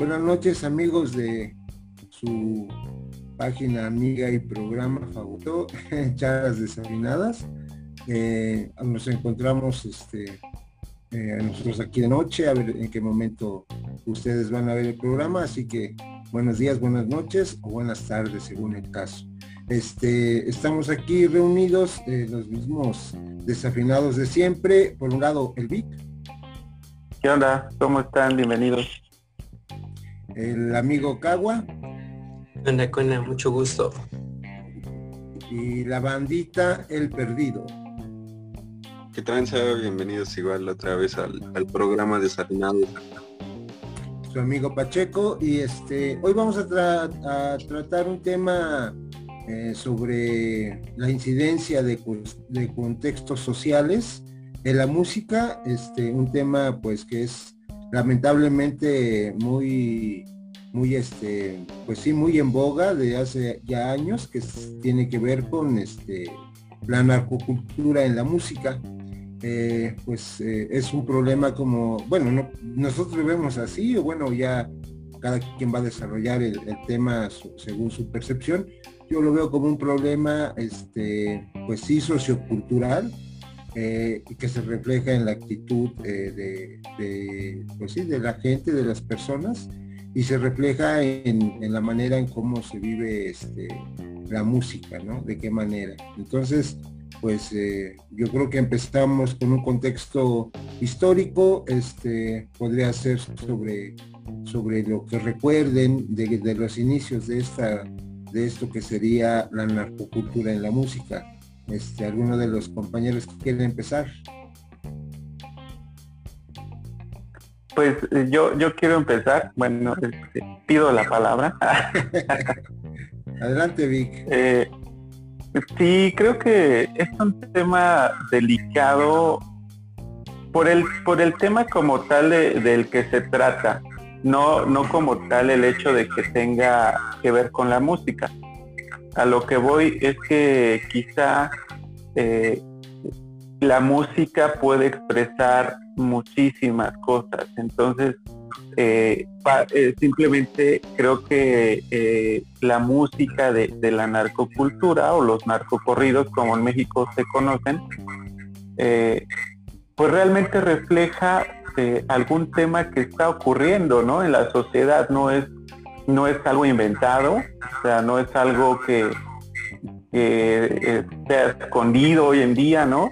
Buenas noches amigos de su página amiga y programa favorito, Charlas Desafinadas. Eh, nos encontramos este, eh, nosotros aquí de noche, a ver en qué momento ustedes van a ver el programa, así que buenos días, buenas noches o buenas tardes según el caso. Este, estamos aquí reunidos, eh, los mismos desafinados de siempre. Por un lado, el Vic. ¿Qué onda? ¿Cómo están? Bienvenidos. El amigo Cagua. Anda, Cona, mucho gusto. Y la bandita El Perdido. Que tranza, bienvenidos igual otra vez al, programa Desafinado. Su amigo Pacheco y este hoy vamos a, tratar un tema eh, sobre la incidencia de, de, contextos sociales en la música, este un tema pues que es lamentablemente muy muy este pues sí muy en boga de hace ya años que tiene que ver con este la narcocultura en la música. Eh, pues eh, es un problema como bueno no, nosotros lo vemos así o bueno ya cada quien va a desarrollar el, tema según su percepción. Yo lo veo como un problema este pues sí sociocultural eh, que se refleja en la actitud de, de, pues sí, de la gente, de las personas y se refleja en, la manera en cómo se vive este, la música, ¿no? De qué manera. Entonces, pues eh, yo creo que empezamos con un contexto histórico, este, podría ser sobre, sobre lo que recuerden de, los inicios de, esta, de esto que sería la narcocultura en la música. Este, ¿Alguno de los compañeros que quieren empezar? Pues eh, yo, yo quiero empezar, bueno, este, pido la palabra. Adelante, Vic. Eh, sí, creo que es un tema delicado por el, por el tema como tal del que se trata, no, no como tal el hecho de que tenga que ver con la música. A lo que voy es que quizá eh, la música puede expresar muchísimas cosas. Entonces, eh, eh, simplemente creo que la música de, la narcocultura o los narcocorridos, como en México se conocen, pues realmente refleja algún tema que está ocurriendo ¿no? en la sociedad. No es, no es algo inventado, o sea, no es algo que, que sea escondido hoy en día, ¿no?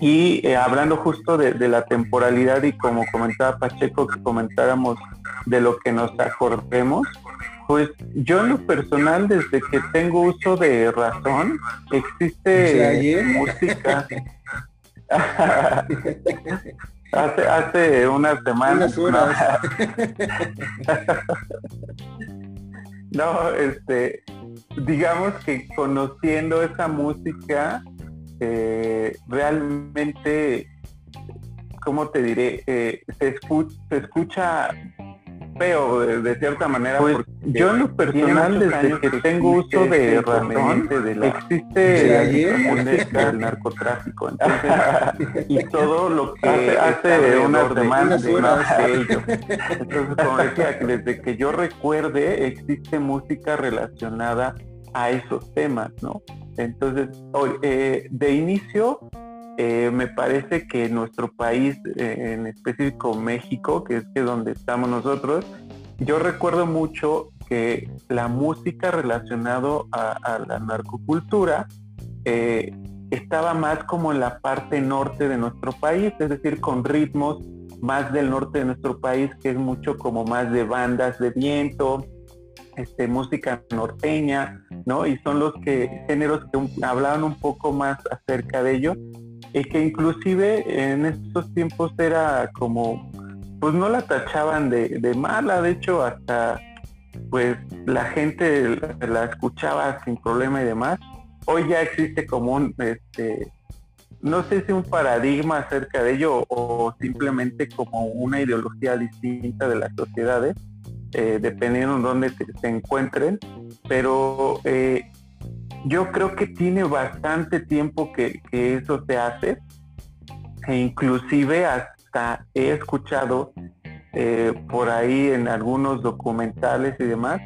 Y eh, hablando justo de, la temporalidad y como comentaba Pacheco, que comentáramos de lo que nos acordemos, pues yo en lo personal, desde que tengo uso de razón, existe música. hace, hace unas semanas. no, este, digamos que conociendo esa música, eh, realmente, ¿cómo te diré? Eh, se, escucha, se escucha feo de, cierta manera. Pues yo en lo personal desde que tengo uso de razón de la, existe el narcotráfico y todo lo que hace, unas semanas de ello. Entonces como decía, desde que yo recuerde existe música relacionada a esos temas, ¿no? Entonces, eh, de inicio, eh, me parece que nuestro país, eh, en específico México, que es que donde estamos nosotros, yo recuerdo mucho que la música relacionada a, la narcocultura estaba más como en la parte norte de nuestro país, es decir, con ritmos más del norte de nuestro país, que es mucho como más de bandas de viento, este, música norteña, ¿no? Y son los que géneros que hablaban un poco más acerca de ello y que inclusive en estos tiempos era como, pues no la tachaban de, mala, de hecho hasta pues la gente la, escuchaba sin problema y demás. Hoy ya existe como un, este, no sé si un paradigma acerca de ello o simplemente como una ideología distinta de las sociedades eh, dependiendo de dónde se, encuentren, pero eh, yo creo que tiene bastante tiempo que, eso se hace e inclusive hasta he escuchado eh, por ahí en algunos documentales y demás,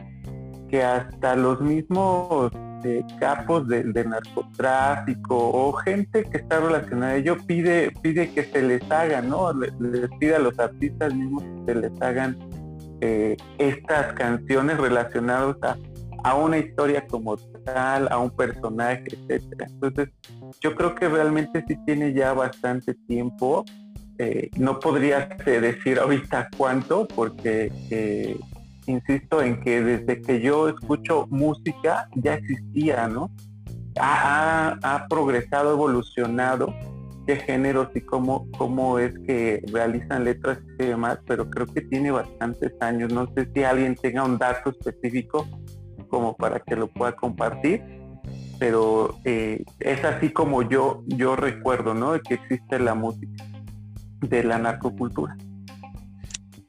que hasta los mismos eh, capos del narcotráfico o gente que está relacionada a ello pide, pide que se les haga, ¿no? Les, pide a los artistas mismos que se les hagan eh, estas canciones relacionadas a, a una historia como tal, a un personaje, etcétera. Entonces, yo creo que realmente sí tiene ya bastante tiempo. Eh, no podría decir ahorita cuánto, porque eh, insisto en que desde que yo escucho música ya existía, ¿no? Ha, progresado, evolucionado de géneros y cómo, cómo es que realizan letras y demás, pero creo que tiene bastantes años. No sé si alguien tenga un dato específico como para que lo pueda compartir, pero eh, es así como yo, yo recuerdo, ¿no? Que existe la música de la narcocultura.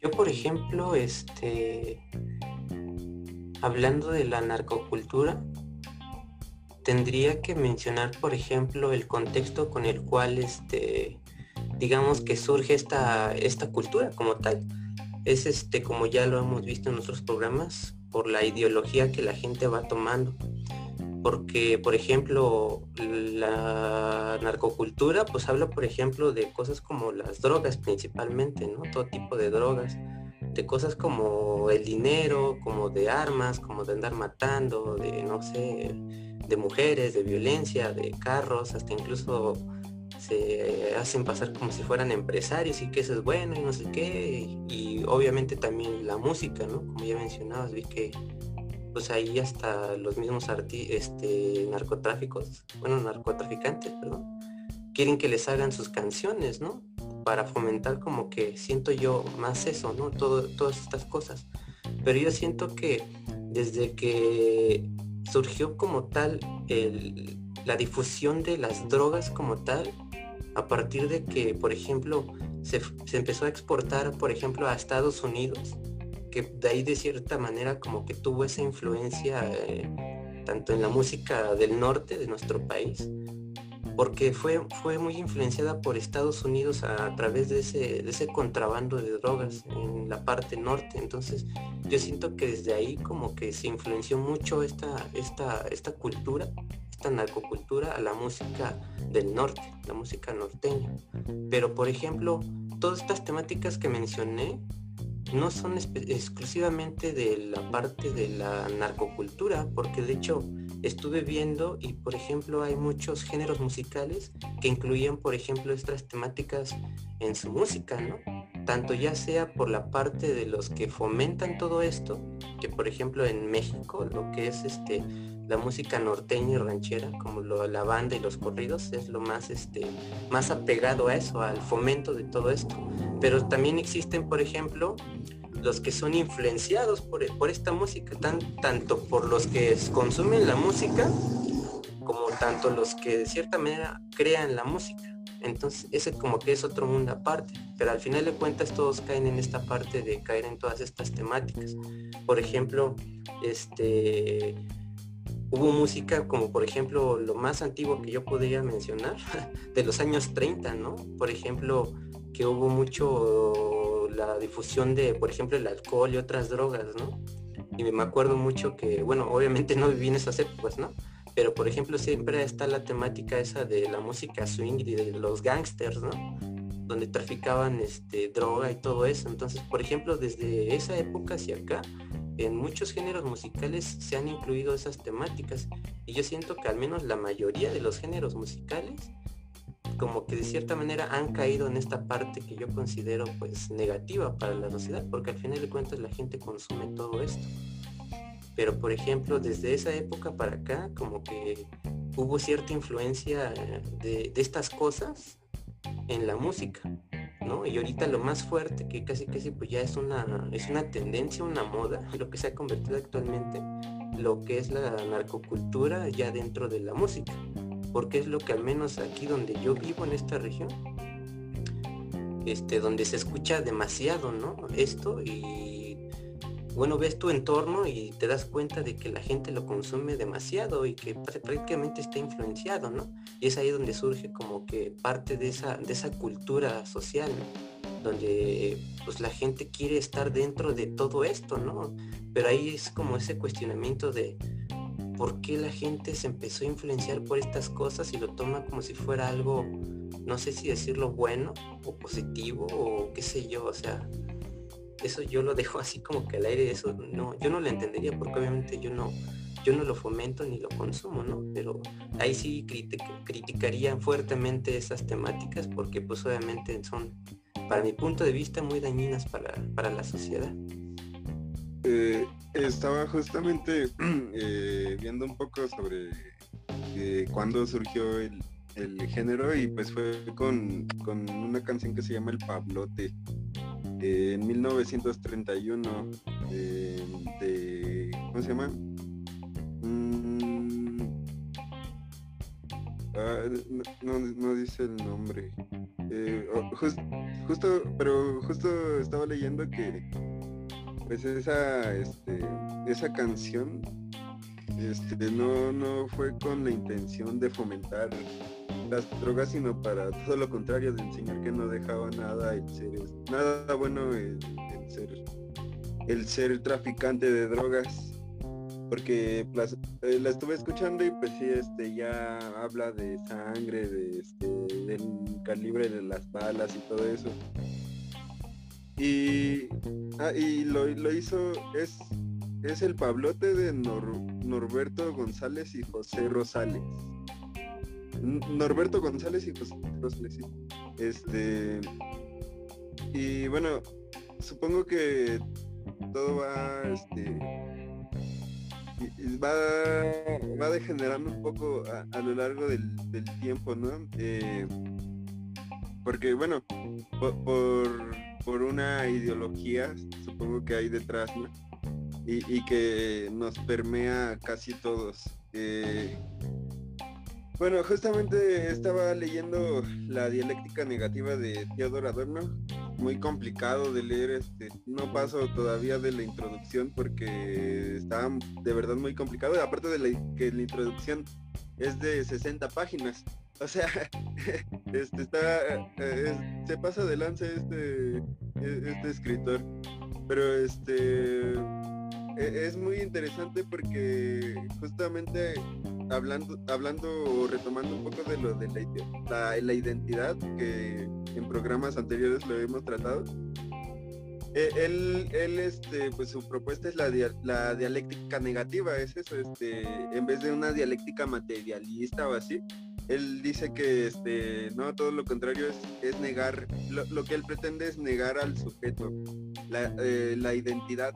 Yo, por ejemplo, este, hablando de la narcocultura, tendría que mencionar, por ejemplo, el contexto con el cual, este, digamos que surge esta, esta cultura como tal. Es este, como ya lo hemos visto en otros programas, por la ideología que la gente va tomando. Porque, por ejemplo, la narcocultura, pues habla, por ejemplo, de cosas como las drogas principalmente, ¿no? Todo tipo de drogas, de cosas como el dinero, como de armas, como de andar matando, de, no sé, de mujeres, de violencia, de carros, hasta incluso se hacen pasar como si fueran empresarios y que eso es bueno y no sé qué. Y, obviamente también la música, ¿no? Como ya mencionabas, vi que pues ahí hasta los mismos arti este, narcotráficos, bueno, narcotraficantes, quieren que les hagan sus canciones, ¿no? Para fomentar como que siento yo más eso, ¿no? Todo, todas estas cosas. Pero yo siento que desde que surgió como tal la difusión de las drogas como tal, a partir de que, por ejemplo, se, empezó a exportar, por ejemplo, a Estados Unidos, que de ahí de cierta manera como que tuvo esa influencia eh, tanto en la música del norte de nuestro país, porque fue, fue muy influenciada por Estados Unidos a, través de ese, de ese contrabando de drogas en la parte norte. Entonces yo siento que desde ahí como que se influenció mucho esta, esta, esta cultura esta narcocultura a la música del norte, la música norteña. Pero por ejemplo, todas estas temáticas que mencioné no son exclusivamente de la parte de la narcocultura, porque de hecho estuve viendo y por ejemplo hay muchos géneros musicales que incluían por ejemplo estas temáticas en su música, ¿no? Tanto ya sea por la parte de los que fomentan todo esto, que por ejemplo en México lo que es este la música norteña y ranchera, como la banda y los corridos, es lo más, este, más apegado a eso, al fomento de todo esto. Pero también existen, por ejemplo, los que son influenciados por, esta música, tanto por los que consumen la música, como tanto los que de cierta manera crean la música. Entonces, ese como que es otro mundo aparte, pero al final de cuentas todos caen en esta parte de caer en todas estas temáticas. Por ejemplo, este hubo música como por ejemplo lo más antiguo que yo podría mencionar, de los años 30, ¿no? Por ejemplo, que hubo mucho la difusión de, por ejemplo, el alcohol y otras drogas, ¿no? Y me acuerdo mucho que, bueno, obviamente no viví en esas épocas, ¿no? Pero por ejemplo siempre está la temática esa de la música swing y de los gangsters, ¿no? Donde traficaban este, droga y todo eso. Entonces, por ejemplo, desde esa época hacia acá, en muchos géneros musicales se han incluido esas temáticas y yo siento que al menos la mayoría de los géneros musicales como que de cierta manera han caído en esta parte que yo considero pues negativa para la sociedad porque al final de cuentas la gente consume todo esto pero por ejemplo desde esa época para acá como que hubo cierta influencia de, de estas cosas en la música y ahorita lo más fuerte, que casi casi pues ya es una, es una tendencia, una moda, lo que se ha convertido actualmente, lo que es la narcocultura ya dentro de la música, porque es lo que al menos aquí donde yo vivo en esta región, este, donde se escucha demasiado, ¿no? Esto y bueno, ves tu entorno y te das cuenta de que la gente lo consume demasiado y que prácticamente está influenciado, ¿no? Y es ahí donde surge como que parte de esa, de esa cultura social. donde pues la gente quiere estar dentro de todo esto, ¿no? Pero ahí es como ese cuestionamiento de por qué la gente se empezó a influenciar por estas cosas y lo toma como si fuera algo, no sé si decirlo bueno o positivo o qué sé yo, o sea, eso yo lo dejo así como que al aire, eso no, yo no lo entendería porque obviamente yo no, yo no lo fomento ni lo consumo, ¿no? Pero ahí sí criticaría fuertemente esas temáticas porque pues obviamente son, para mi punto de vista, muy dañinas para, para la sociedad. Eh, estaba justamente eh, viendo un poco sobre eh, cuándo surgió el, género y pues fue con, con, una canción que se llama El Pablote en 1931 de ¿cómo se llama? Mm, ah, no, dice el nombre oh, justo pero justo estaba leyendo que pues esa, este, esa canción este, no, no fue con la intención de fomentar las drogas, sino para todo lo contrario, de enseñar que no dejaba nada el ser, nada bueno el, ser, el ser traficante de drogas. Porque eh, la estuve escuchando y pues sí, este, ya habla de sangre, de, este, del calibre de las balas y todo eso. Y, ah, y lo, hizo, es, es el Pablote de Norberto González y José Rosales. Norberto González y José Rosales. Este, y bueno, supongo que todo va, este, va, va degenerando un poco a, lo largo del, tiempo, ¿no? Eh, porque bueno, por por una ideología, supongo que hay detrás, ¿no? Y, que nos permea casi todos. Eh, bueno, justamente estaba leyendo la dialéctica negativa de Theodor Adorno, muy complicado de leer, este, no paso todavía de la introducción porque está de verdad muy complicado, aparte de que la introducción es de 60 páginas. O sea, este está eh, se pasa de lanza este e, este escritor. Pero este es muy interesante porque justamente hablando hablando retomando un poco de lo de la, la, identidad que en programas anteriores lo hemos tratado. E, él, él, este, pues su propuesta es la, la dialéctica negativa, es eso, este, en vez de una dialéctica materialista o así, él dice que este, no, todo lo contrario es, negar, lo, que él pretende es negar al sujeto, la, eh, identidad.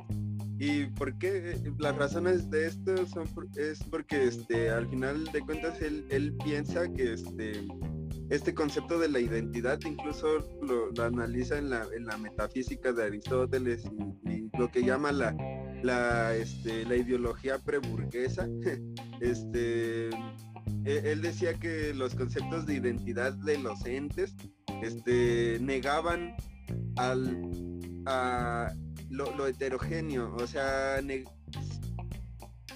¿Y por qué? Las razones de esto son es porque este, al final de cuentas él, él piensa que este, este concepto de la identidad incluso lo, analiza en la, en la, metafísica de Aristóteles y, lo que llama la, la, este, la ideología preburguesa. este, eh, él decía que los conceptos de identidad de los entes este, negaban al, a lo, heterogéneo, o sea,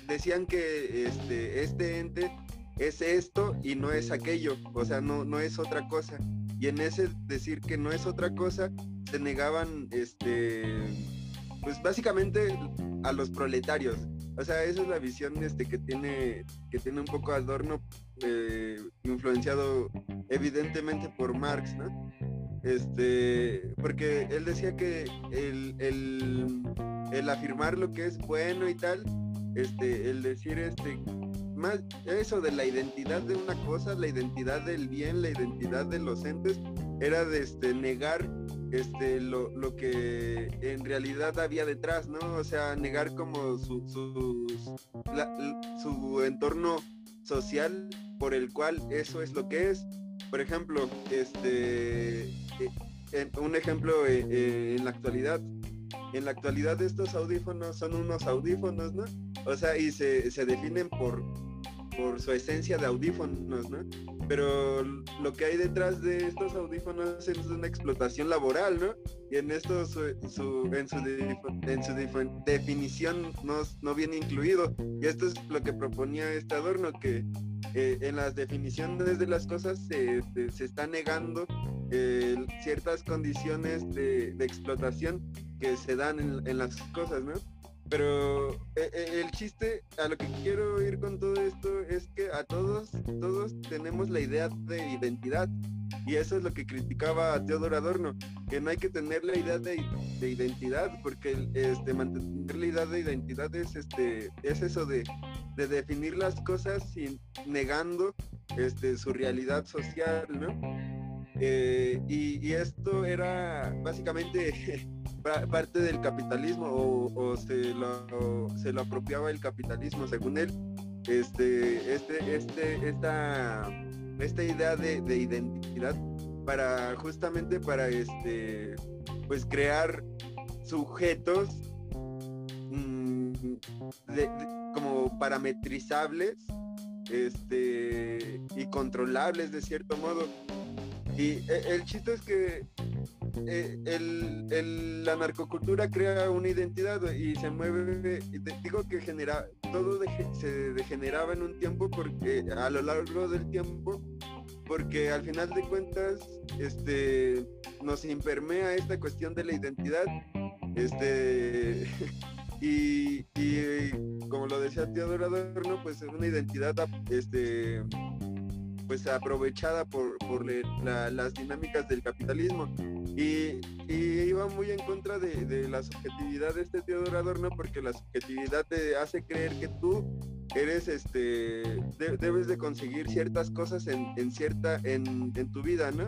decían que este, este ente es esto y no es aquello, o sea, no, no es otra cosa. Y en ese decir que no es otra cosa, se negaban, este, pues básicamente a los proletarios. O sea, esa es la visión este, que tiene que tiene un poco Adorno eh, influenciado evidentemente por Marx, ¿no? Este, porque él decía que el, el, afirmar lo que es bueno y tal, este, el decir este, más eso de la identidad de una cosa, la identidad del bien, la identidad de los entes, era de este, negar este, lo, lo, que en realidad había detrás, ¿no? O sea, negar como su, su, su entorno social por el cual eso es lo que es. Por ejemplo, este, eh, un ejemplo eh, eh, en la actualidad, en la actualidad estos audífonos son unos audífonos, ¿no? O sea, y se, se definen por, por su esencia de audífonos, ¿no? Pero lo que hay detrás de estos audífonos es una explotación laboral, ¿no? Y en esto su, en, su, en su definición no, no, viene incluido. Y esto es lo que proponía este adorno, que eh, en las definiciones de las cosas se, se, está negando ciertas condiciones de, explotación que se dan en, las cosas, ¿no? Pero e, e, el chiste, a lo que quiero ir con todo esto es que a todos, todos tenemos la idea de identidad. Y eso es lo que criticaba a Teodoro Adorno, que no hay que tener la idea de, identidad, porque este, mantener la idea de identidad es, este, es eso de, definir las cosas sin negando este, su realidad social, ¿no? Eh, y, esto era básicamente parte del capitalismo o, se, lo, se, lo, apropiaba el capitalismo según él. Este, este, este, esta esta idea de, identidad para justamente para este pues crear sujetos mm, como parametrizables este y controlables de cierto modo y e, el chiste es que eh, el, la narcocultura crea una identidad y se mueve, digo que genera, todo se degeneraba en un tiempo porque a lo largo del tiempo, porque al final de cuentas este, nos impermea esta cuestión de la identidad. Este, y, como lo decía Teodoro Adorno, pues es una identidad este, pues aprovechada por, las dinámicas del capitalismo. Y, iba muy en contra de, la subjetividad de este Teodoro Adorno porque la subjetividad te hace creer que tú eres este debes de conseguir ciertas cosas en, cierta en, tu vida no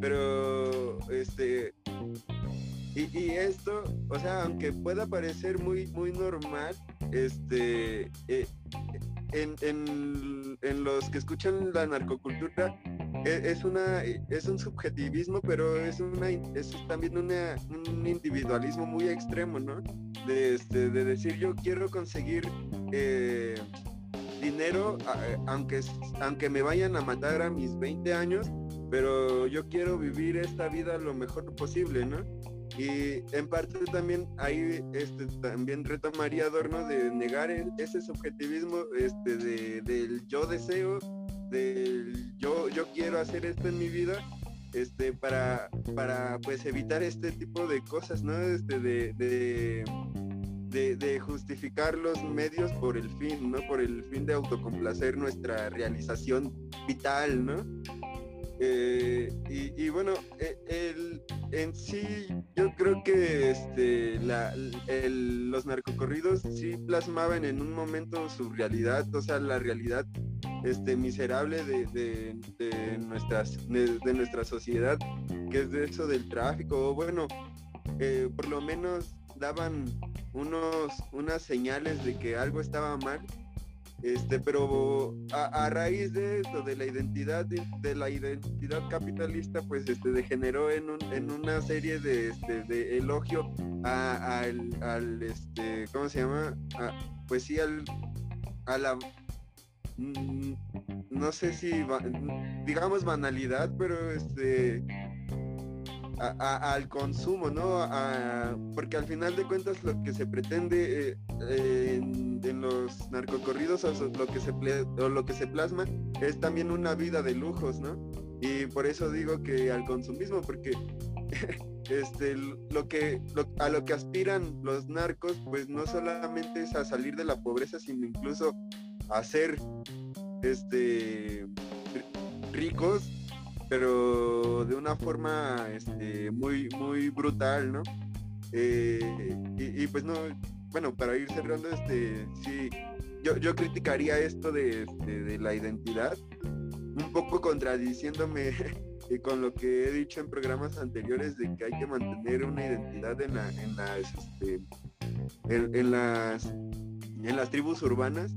pero este y, esto o sea aunque pueda parecer muy muy normal este eh, en, los que escuchan la narcocultura e, es, una es un subjetivismo pero es una es también un individualismo muy extremo no de, este, de decir yo quiero conseguir eh, dinero aunque aunque me vayan a matar a mis 20 años pero yo quiero vivir esta vida lo mejor posible no y en parte también ahí este, también retomaría Adorno de negar ese subjetivismo este, de, del yo deseo, del yo, yo quiero hacer esto en mi vida, este, para, para pues evitar este tipo de cosas, ¿no? Este, de, de, de, justificar los medios por el fin, ¿no? Por el fin de autocomplacer nuestra realización vital, ¿no? Eh, y, bueno, eh, el, en sí yo creo que este, los narcocorridos sí plasmaban en un momento su realidad, o sea, la realidad este, miserable de, nuestras, de, nuestra sociedad, que es de eso del tráfico, o bueno, eh, por lo menos daban unos, unas señales de que algo estaba mal este, pero a, raíz de esto, de la identidad, de, la identidad capitalista, pues este, degeneró en, en una serie de, este, de elogio al, este, ¿cómo se llama? pues sí, al, a la, mm, no sé si, digamos banalidad, pero este, al consumo, ¿no? porque al final de cuentas lo que se pretende eh, en, los narcocorridos o lo que se o lo que se plasma es también una vida de lujos, ¿no? Y por eso digo que al consumismo, porque este lo que a lo que aspiran los narcos, pues no solamente es a salir de la pobreza, sino incluso a ser este ricos pero de una forma este, muy, muy brutal, ¿no? Eh, y, pues no, bueno, para ir cerrando, este, sí, yo, yo criticaría esto este, de, la identidad, un poco contradiciéndome con lo que he dicho en programas anteriores de que hay que mantener una identidad en, la, en las, este, en, las, en las tribus urbanas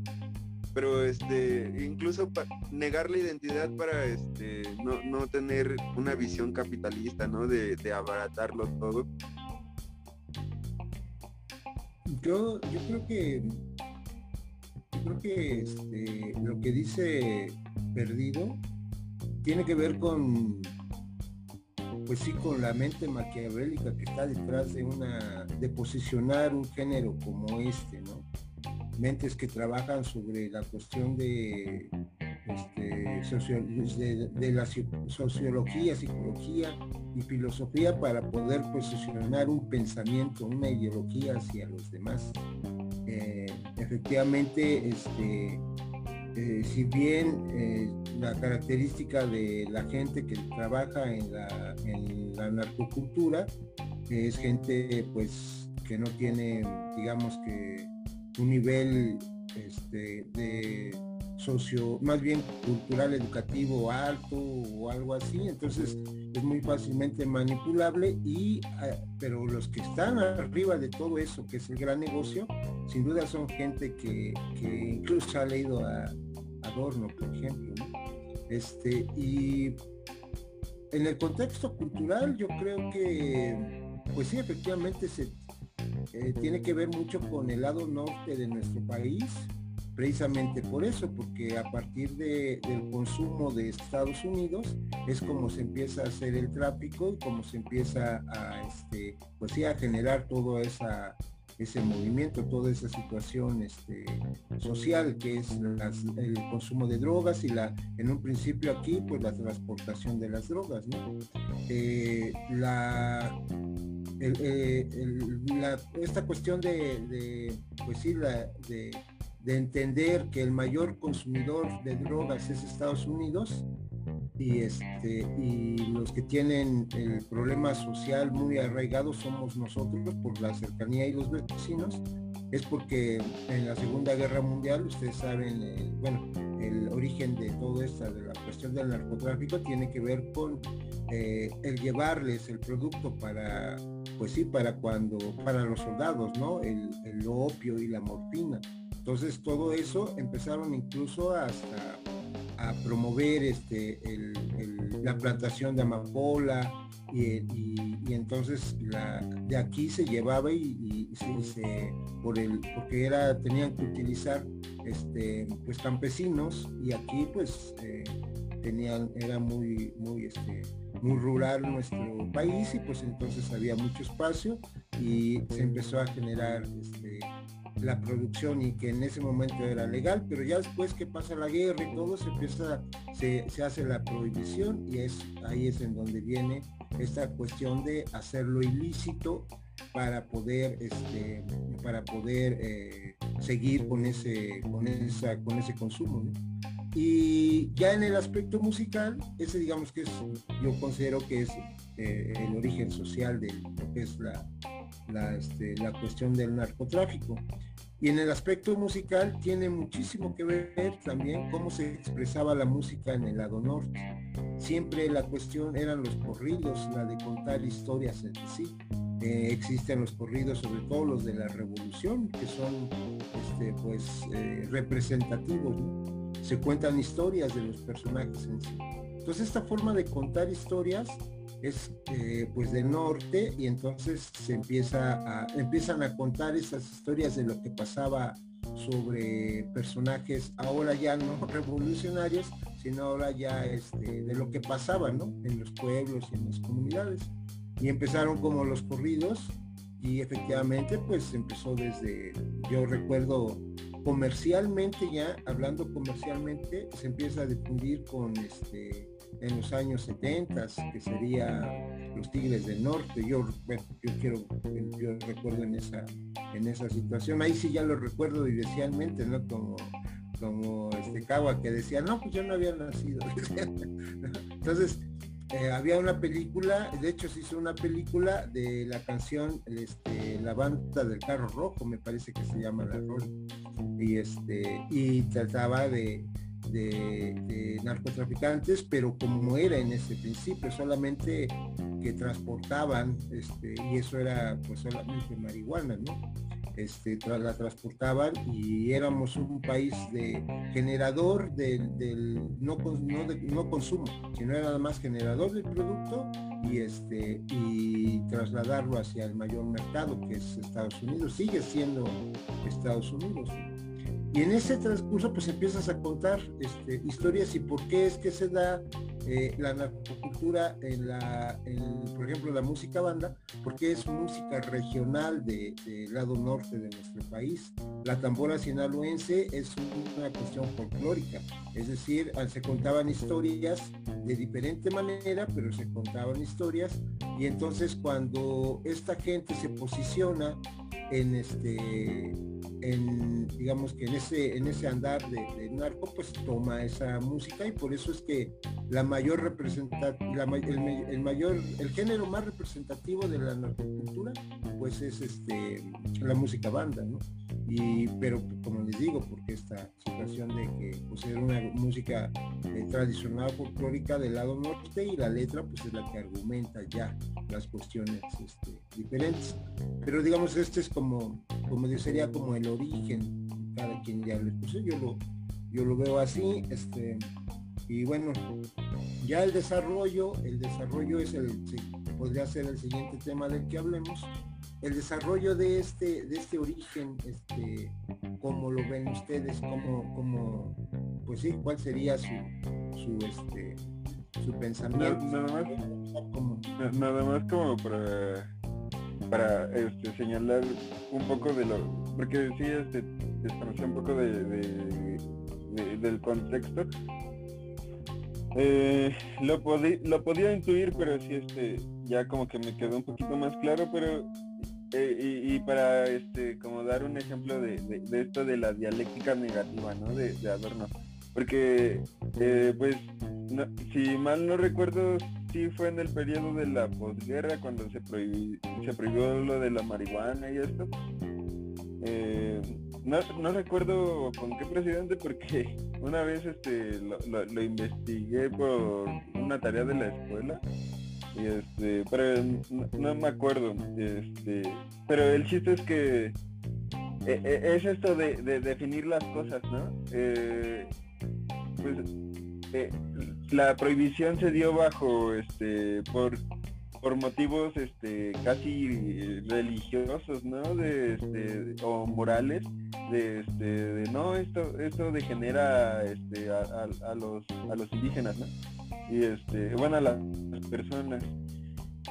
pero este incluso negar la identidad para este no, tener una visión capitalista no de, abaratarlo todo. Yo yo creo que yo creo que este, lo que dice perdido tiene que ver con pues sí con la mente maquiavélica que está detrás de una de posicionar un género como este no mentes que trabajan sobre la cuestión de, este, de, la sociología, psicología y filosofía para poder posicionar un pensamiento, una ideología hacia los demás. Eh, efectivamente, este, eh, si bien eh, la característica de la gente que trabaja en la, en la narcocultura es gente pues que no tiene, digamos que un nivel este, de socio, más bien cultural, educativo alto o algo así, entonces es muy fácilmente manipulable y, ah, pero los que están arriba de todo eso, que es el gran negocio, sin duda son gente que, incluso ha leído a Adorno, por ejemplo, este, y en el contexto cultural yo creo que, pues sí, efectivamente se eh, tiene que ver mucho con el lado norte de nuestro país, precisamente por eso, porque a partir del consumo de Estados Unidos es como se empieza a hacer el tráfico y como se empieza a, este, pues sí, a generar todo esa, ese movimiento, toda esa situación este, social que es el consumo de drogas y la, en un principio aquí, pues la transportación de las drogas, eh, la, eh, esta cuestión de, pues sí, la, de de entender que el mayor consumidor de drogas es Estados Unidos y, este, y los que tienen el problema social muy arraigado somos nosotros por la cercanía y los vecinos, es porque en la Segunda Guerra Mundial, ustedes saben, eh, bueno, el origen de todo esta, de la cuestión del narcotráfico, tiene que ver con eh, el llevarles el producto para, pues sí, para cuando, para los soldados, ¿no? El, el opio y la morfina. Entonces todo eso empezaron incluso hasta a promover este, la plantación de amapola y, entonces de aquí se llevaba y, se, por el, porque era, tenían que utilizar este, pues campesinos y aquí pues eh, tenían, era muy, muy, este, muy rural nuestro país y pues entonces había mucho espacio y se empezó a generar este, la producción y que en ese momento era legal, pero ya después que pasa la guerra y todo, se empieza, se, hace la prohibición y es ahí es en donde viene esta cuestión de hacerlo ilícito para poder este para poder eh, seguir con ese con esa con ese consumo y ya en el aspecto musical ese digamos que es yo considero que es eh, el origen social de lo que es la este, la cuestión del narcotráfico. Y en el aspecto musical tiene muchísimo que ver también cómo se expresaba la música en el lado norte. Siempre la cuestión eran los corridos, la de contar historias en sí. Eh, existen los corridos, sobre todo los de la revolución, que son este, pues eh, representativos. Se cuentan historias de los personajes en sí. Entonces esta forma de contar historias es eh, pues del norte y entonces se empieza a, empiezan a contar esas historias de lo que pasaba sobre personajes ahora ya no revolucionarios, sino ahora ya este, de lo que pasaba ¿no? en los pueblos y en las comunidades. Y empezaron como los corridos y efectivamente pues empezó desde, yo recuerdo comercialmente ya, hablando comercialmente, se empieza a difundir con este en los años 70, que sería los Tigres del Norte. Yo, yo quiero, yo recuerdo en esa, en esa situación. Ahí sí ya lo recuerdo vivencialmente, ¿no? Como, como este Cagua que decía, no, pues yo no había nacido. Entonces, eh, había una película, de hecho se hizo una película de la canción este, La banda del carro rojo, me parece que se llama la rol. Y este, y trataba de, de, narcotraficantes, pero como era en ese principio, solamente que transportaban, este, y eso era pues solamente marihuana, ¿no? Este, la transportaban y éramos un país de generador del, no, no, no, consumo, sino era nada más generador del producto y, este, y trasladarlo hacia el mayor mercado que es Estados Unidos, sigue siendo Estados Unidos. Y en ese transcurso pues empiezas a contar este, historias y por qué es que se da eh, la narcocultura en la, por ejemplo, la música banda, porque es música regional del lado norte de nuestro país. La tambora sinaloense es una cuestión folclórica, es decir, se contaban historias de diferente manera, pero se contaban historias y entonces cuando esta gente se posiciona en este en digamos que en ese en ese andar de, narco pues toma esa música y por eso es que la mayor representación el, mayor el género más representativo de la narcocultura pues es este la música banda ¿no? Pero como les digo porque esta situación de que pues una música eh, tradicional folclórica del lado norte y la letra pues es la que argumenta ya las cuestiones este, diferentes. Pero digamos este es como como sería como el origen cada quien ya puse yo lo yo lo veo así este y bueno ya el desarrollo el desarrollo es el podría ser el siguiente tema del que hablemos el desarrollo de este, de este origen, este, cómo lo ven ustedes, cómo, cómo pues sí, cuál sería su, su este, su pensamiento. Nada, más, nada más como para para este, señalar un poco de lo porque sí este un poco de, del contexto. Eh, lo, lo podía intuir pero sí este ya como que me quedó un poquito más claro pero eh, y, para este como dar un ejemplo de, esto de la dialéctica negativa no de, Adorno. Porque eh, pues si mal no recuerdo sí fue en el periodo de la posguerra cuando se prohibió se prohibió lo de la marihuana y esto. Eh, no, recuerdo con qué presidente porque una vez este lo investigué por una tarea de la escuela este, pero no, me acuerdo. Este, pero el chiste es que e, e, es esto de, definir las cosas, ¿no? Eh, pues eh, la prohibición se dio bajo este por por motivos este casi religiosos no de este o morales de este de no esto esto degenera este a, los a los indígenas no y este, bueno, a las personas.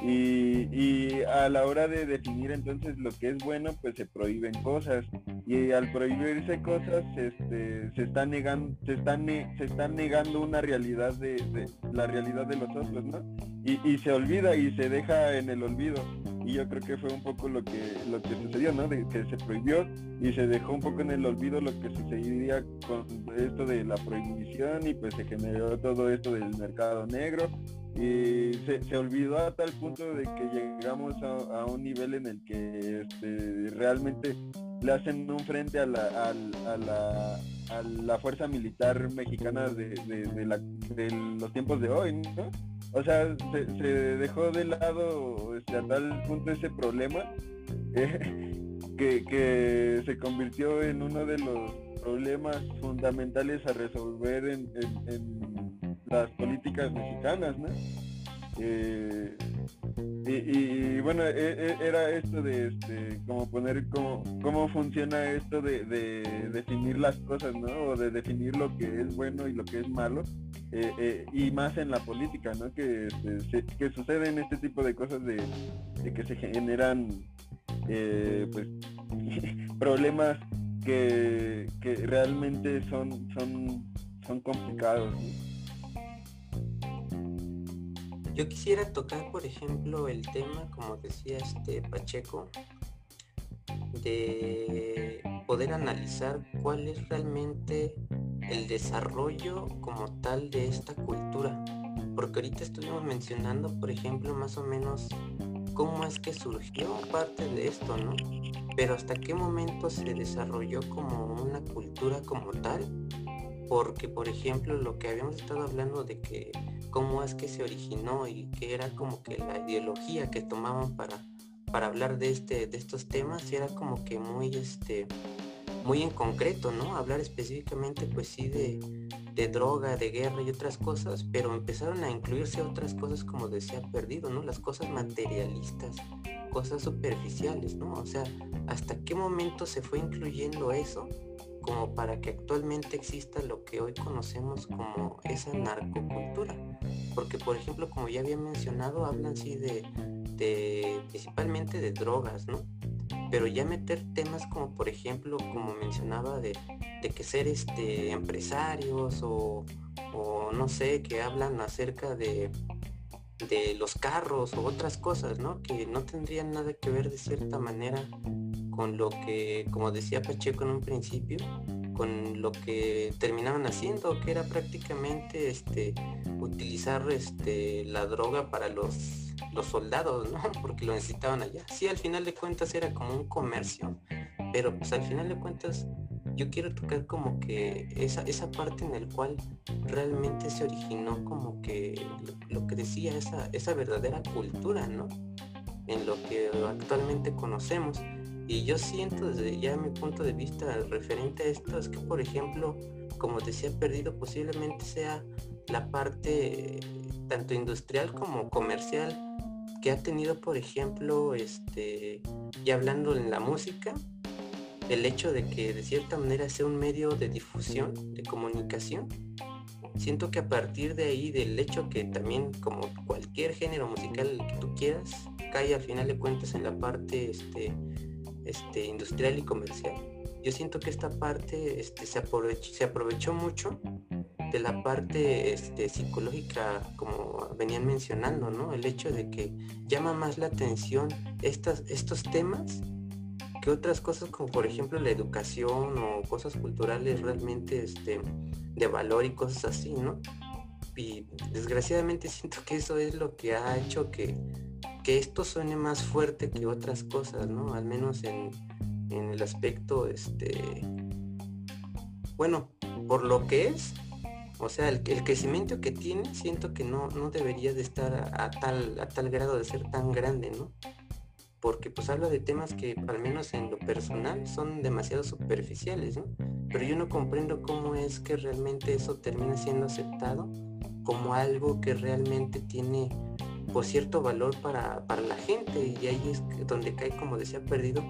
Y, a la hora de definir entonces lo que es bueno, pues se prohíben cosas. Y al prohibirse cosas, este, se está negando, se está, se está negando una realidad de, la realidad de los otros, ¿no? Y, y, se olvida y se deja en el olvido. Y yo creo que fue un poco lo que, lo que sucedió, ¿no? De que se prohibió y se dejó un poco en el olvido lo que sucedería con esto de la prohibición y pues se generó todo esto del mercado negro y se, olvidó a tal punto de que llegamos a, un nivel en el que este, realmente le hacen un frente a la, a la, fuerza militar mexicana de, los tiempos de hoy. O sea, se, dejó de lado este, a tal punto ese problema que, que se convirtió en uno de los problemas fundamentales a resolver en, las políticas mexicanas, ¿no? Eh, y, bueno, e, e, era esto de este, como poner cómo, cómo funciona esto de, definir las cosas, ¿no? O de definir lo que es bueno y lo que es malo. Eh, eh, y más en la política, ¿no? Que, este, que suceden este tipo de cosas de, que se generan pues problemas que, que realmente son, son, son complicados. Yo quisiera tocar, por ejemplo, el tema, como decía este Pacheco, de poder analizar cuál es realmente el desarrollo como tal de esta cultura. Porque ahorita estuvimos mencionando, por ejemplo, más o menos cómo es que surgió parte de esto, ¿no? Pero hasta qué momento se desarrolló como una cultura como tal. Porque, por ejemplo, lo que habíamos estado hablando de que cómo es que se originó y que era como que la ideología que tomaban para, para hablar de, este, de estos temas era como que muy, este, muy en concreto, ¿no? Hablar específicamente pues sí de, de droga, de guerra y otras cosas, pero empezaron a incluirse otras cosas como decía Perdido, ¿no? Las cosas materialistas, cosas superficiales, ¿no? O sea, ¿hasta qué momento se fue incluyendo eso? Como para que actualmente exista lo que hoy conocemos como esa narcocultura. Porque, por ejemplo, como ya había mencionado, hablan sí de, de principalmente de drogas, ¿no? Pero ya meter temas como, por ejemplo, como mencionaba, de, de que ser este, empresarios o, o no sé, que hablan acerca de, de los carros o otras cosas, ¿no? Que no tendrían nada que ver de cierta manera con lo que, como decía Pacheco en un principio, con lo que terminaban haciendo, que era prácticamente este utilizar este la droga para los los soldados, ¿no? Porque lo necesitaban allá. Sí, al final de cuentas era como un comercio, pero pues al final de cuentas yo quiero tocar como que esa, esa parte en el cual realmente se originó como que lo, que decía, esa, esa verdadera cultura, ¿no? En lo que actualmente conocemos. Y yo siento desde ya mi punto de vista referente a esto es que, por ejemplo, como decía, perdido posiblemente sea la parte tanto industrial como comercial que ha tenido, por ejemplo, este, y hablando en la música, el hecho de que de cierta manera sea un medio de difusión, de comunicación. Siento que a partir de ahí, del hecho que también como cualquier género musical que tú quieras, cae al final de cuentas en la parte este, este, industrial y comercial. Yo siento que esta parte este, se, aprovechó, se aprovechó mucho de la parte este, psicológica, como venían mencionando, ¿no? El hecho de que llama más la atención estas, estos temas otras cosas como por ejemplo la educación o cosas culturales realmente este, de valor y cosas así, ¿no? Y desgraciadamente siento que eso es lo que ha hecho que, que esto suene más fuerte que otras cosas, ¿no? Al menos en, en el aspecto, este, bueno, por lo que es, o sea, el, crecimiento que tiene, siento que no, no debería de estar a, tal, a tal grado de ser tan grande, ¿no? Porque pues habla de temas que al menos en lo personal son demasiado superficiales, ¿no? Pero yo no comprendo cómo es que realmente eso termina siendo aceptado como algo que realmente tiene por cierto valor para, la gente y ahí es donde cae, como decía, perdido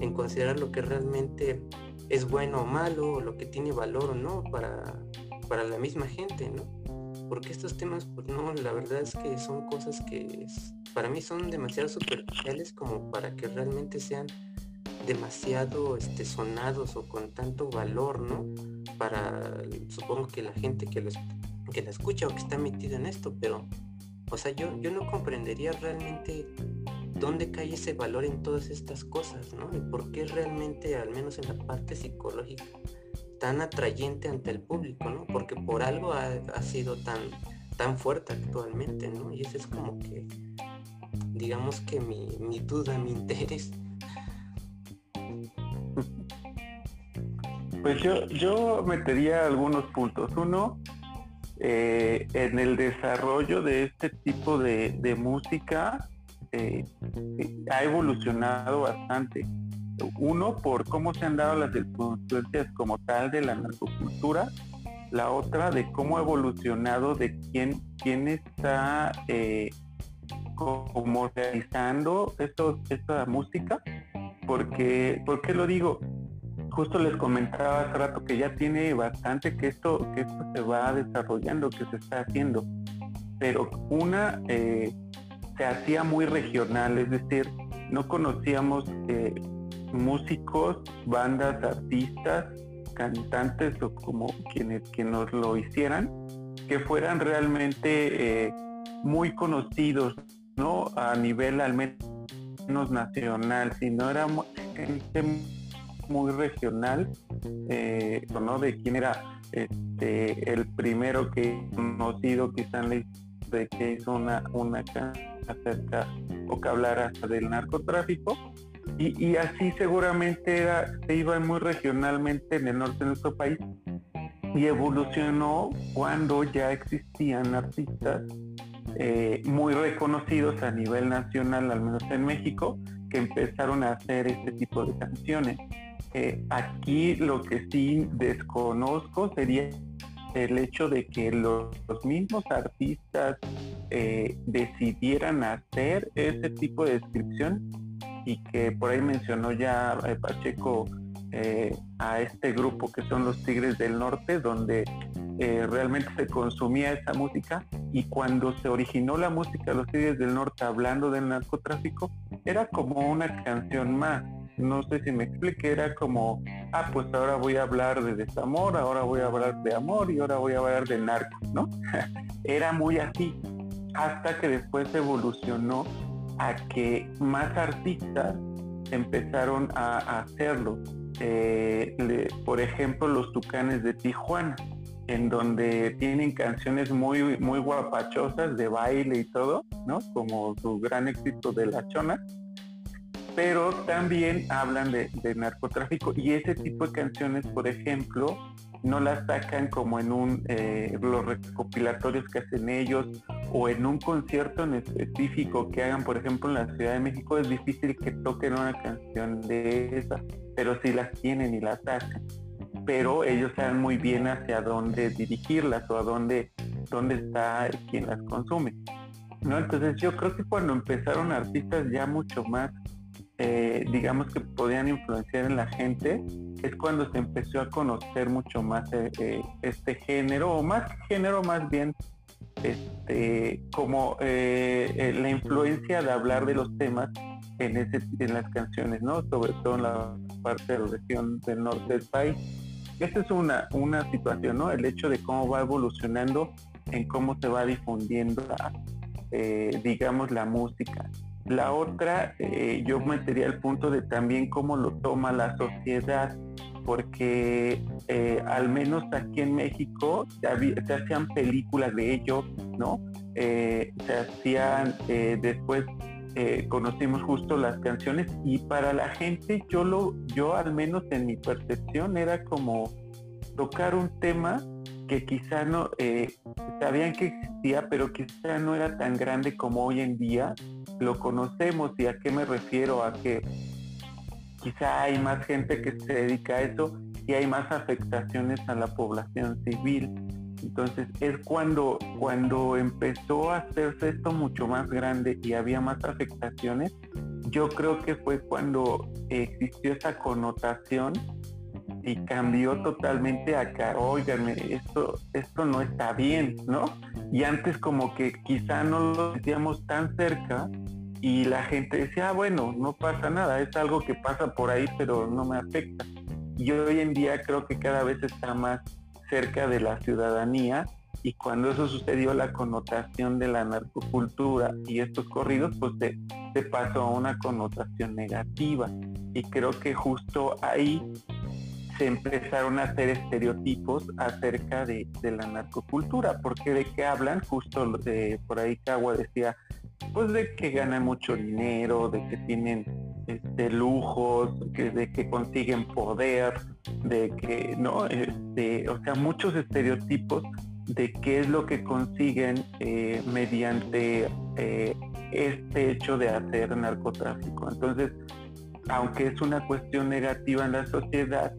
en considerar lo que realmente es bueno o malo, o lo que tiene valor o no para, para la misma gente, ¿no? Porque estos temas, pues no, la verdad es que son cosas que para mí son demasiado superficiales como para que realmente sean demasiado este, sonados o con tanto valor, ¿no? Para, supongo que la gente que, que la escucha o que está metida en esto, pero o sea, yo, yo no comprendería realmente dónde cae ese valor en todas estas cosas, ¿no? Y por qué realmente, al menos en la parte psicológica, tan atrayente ante el público, ¿no? Porque por algo ha, sido tan, tan fuerte actualmente, ¿no? Y ese es como que, digamos que mi, mi duda, mi interés. Pues yo, yo metería algunos puntos. Uno, eh, en el desarrollo de este tipo de, música eh, ha evolucionado bastante. Uno, por cómo se han dado las circunstancias como tal de la narcocultura. La otra, de cómo ha evolucionado de quién, quién está eh, como realizando esto, esta música. Porque, ¿Por qué lo digo? justo les comentaba hace rato que ya tiene bastante que esto, que esto se va desarrollando, que se está haciendo. Pero una eh, se hacía muy regional, es decir, no conocíamos eh, músicos, bandas, artistas, cantantes o como quienes que nos lo hicieran, que fueran realmente eh, muy conocidos, ¿no? A nivel al menos nacional, sino era gente muy regional, eh, ¿no? De quién era este, el primero que conocido quizá de que hizo una, una acerca o que hablara del narcotráfico. Y, así seguramente era, se iba muy regionalmente en el norte de nuestro país y evolucionó cuando ya existían artistas eh, muy reconocidos a nivel nacional, al menos en México, que empezaron a hacer este tipo de canciones. Eh, aquí lo que sí desconozco sería el hecho de que los, mismos artistas eh, decidieran hacer ese tipo de descripción y que por ahí mencionó ya eh, Pacheco eh, a este grupo que son los Tigres del Norte, donde eh, realmente se consumía esa música y cuando se originó la música de los Tigres del Norte hablando del narcotráfico, era como una canción más. No sé si me explique, era como, ah, pues ahora voy a hablar de desamor, ahora voy a hablar de amor y ahora voy a hablar de narco, ¿no? era muy así, hasta que después evolucionó a que más artistas empezaron a, hacerlo. Eh, por ejemplo, los Tucanes de Tijuana, en donde tienen canciones muy, muy guapachosas de baile y todo, ¿no? Como su gran éxito de La Chona. Pero también hablan de, narcotráfico y ese tipo de canciones, por ejemplo, no las sacan como en un eh, los recopilatorios que hacen ellos o en un concierto en específico que hagan, por ejemplo, en la Ciudad de México, es difícil que toquen una canción de esas, pero sí las tienen y las sacan. Pero ellos saben muy bien hacia dónde dirigirlas o a dónde, dónde está quien las consume. ¿no? Entonces yo creo que cuando empezaron artistas ya mucho más, eh, digamos que podían influenciar en la gente, es cuando se empezó a conocer mucho más eh, eh, este género, o más género más bien este, como la influencia de hablar de los temas en, ese, en las canciones, ¿no? Sobre todo en la parte de la región del norte del país. Esta es una, una situación, ¿no? El hecho de cómo va evolucionando en cómo se va difundiendo, digamos, la música. La otra, yo metería el punto de también cómo lo toma la sociedad porque eh, al menos aquí en México se, hacían películas de ello, ¿no? Eh, se hacían, eh, después conocimos justo las canciones y para la gente yo lo, yo al menos en mi percepción era como tocar un tema que quizá no sabían que existía, pero quizá no era tan grande como hoy en día lo conocemos y a qué me refiero a que quizá hay más gente que se dedica a eso y hay más afectaciones a la población civil. Entonces es cuando, cuando empezó a hacerse esto mucho más grande y había más afectaciones, yo creo que fue cuando existió esa connotación y cambió totalmente acá, oigan, esto, esto no está bien, ¿no? Y antes como que quizá no lo sentíamos tan cerca y la gente decía, ah, bueno, no pasa nada, es algo que pasa por ahí, pero no me afecta. Y hoy en día creo que cada vez está más cerca de la ciudadanía y cuando eso sucedió la connotación de la narcocultura y estos corridos pues se, se pasó a una connotación negativa y creo que justo ahí se empezaron a hacer estereotipos acerca de, de la narcocultura porque de qué hablan justo por ahí Cagua decía pues de que ganan mucho dinero, de que tienen este, lujos, que, de que consiguen poder, de que, ¿no? Este, o sea, muchos estereotipos de qué es lo que consiguen eh, mediante eh, este hecho de hacer narcotráfico. Entonces, aunque es una cuestión negativa en la sociedad,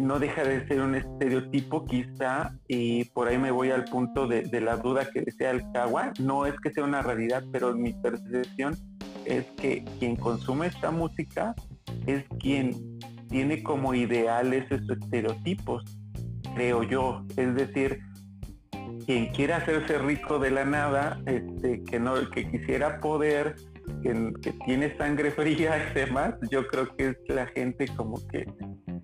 no deja de ser un estereotipo quizá, y por ahí me voy al punto de, la duda que decía el Kawa, no es que sea una realidad, pero mi percepción es que quien consume esta música es quien tiene como ideales esos estereotipos, creo yo, es decir, quien quiera hacerse rico de la nada, este, que no, que quisiera poder, que, tiene sangre fría y demás, yo creo que es la gente como que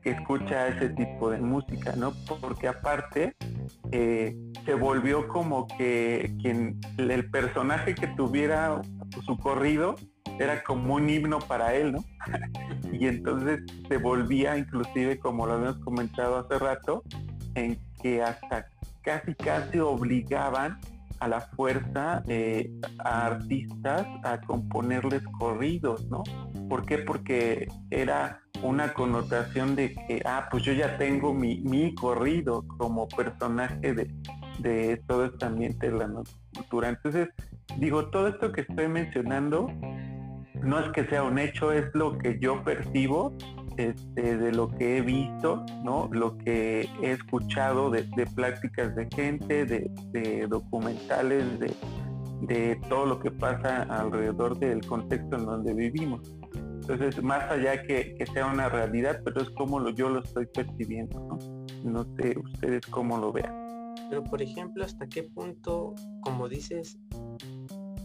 escucha ese tipo de música, ¿no? Porque aparte eh, se volvió como que el personaje que tuviera su corrido era como un himno para él, ¿no? y entonces se volvía inclusive, como lo habíamos comentado hace rato, en que hasta casi casi obligaban a la fuerza eh, a artistas a componerles corridos, ¿no? ¿Por qué? Porque era una connotación de que, ah, pues yo ya tengo mi, mi corrido como personaje de, de todo este ambiente de la cultura. Entonces, digo, todo esto que estoy mencionando no es que sea un hecho, es lo que yo percibo este, de lo que he visto, ¿no? Lo que he escuchado de, de pláticas de gente, de, documentales, de, todo lo que pasa alrededor del contexto en donde vivimos. Entonces, más allá que, sea una realidad, pero es como lo, yo lo estoy percibiendo. No sé ustedes cómo lo vean. Pero, por ejemplo, ¿hasta qué punto, como dices,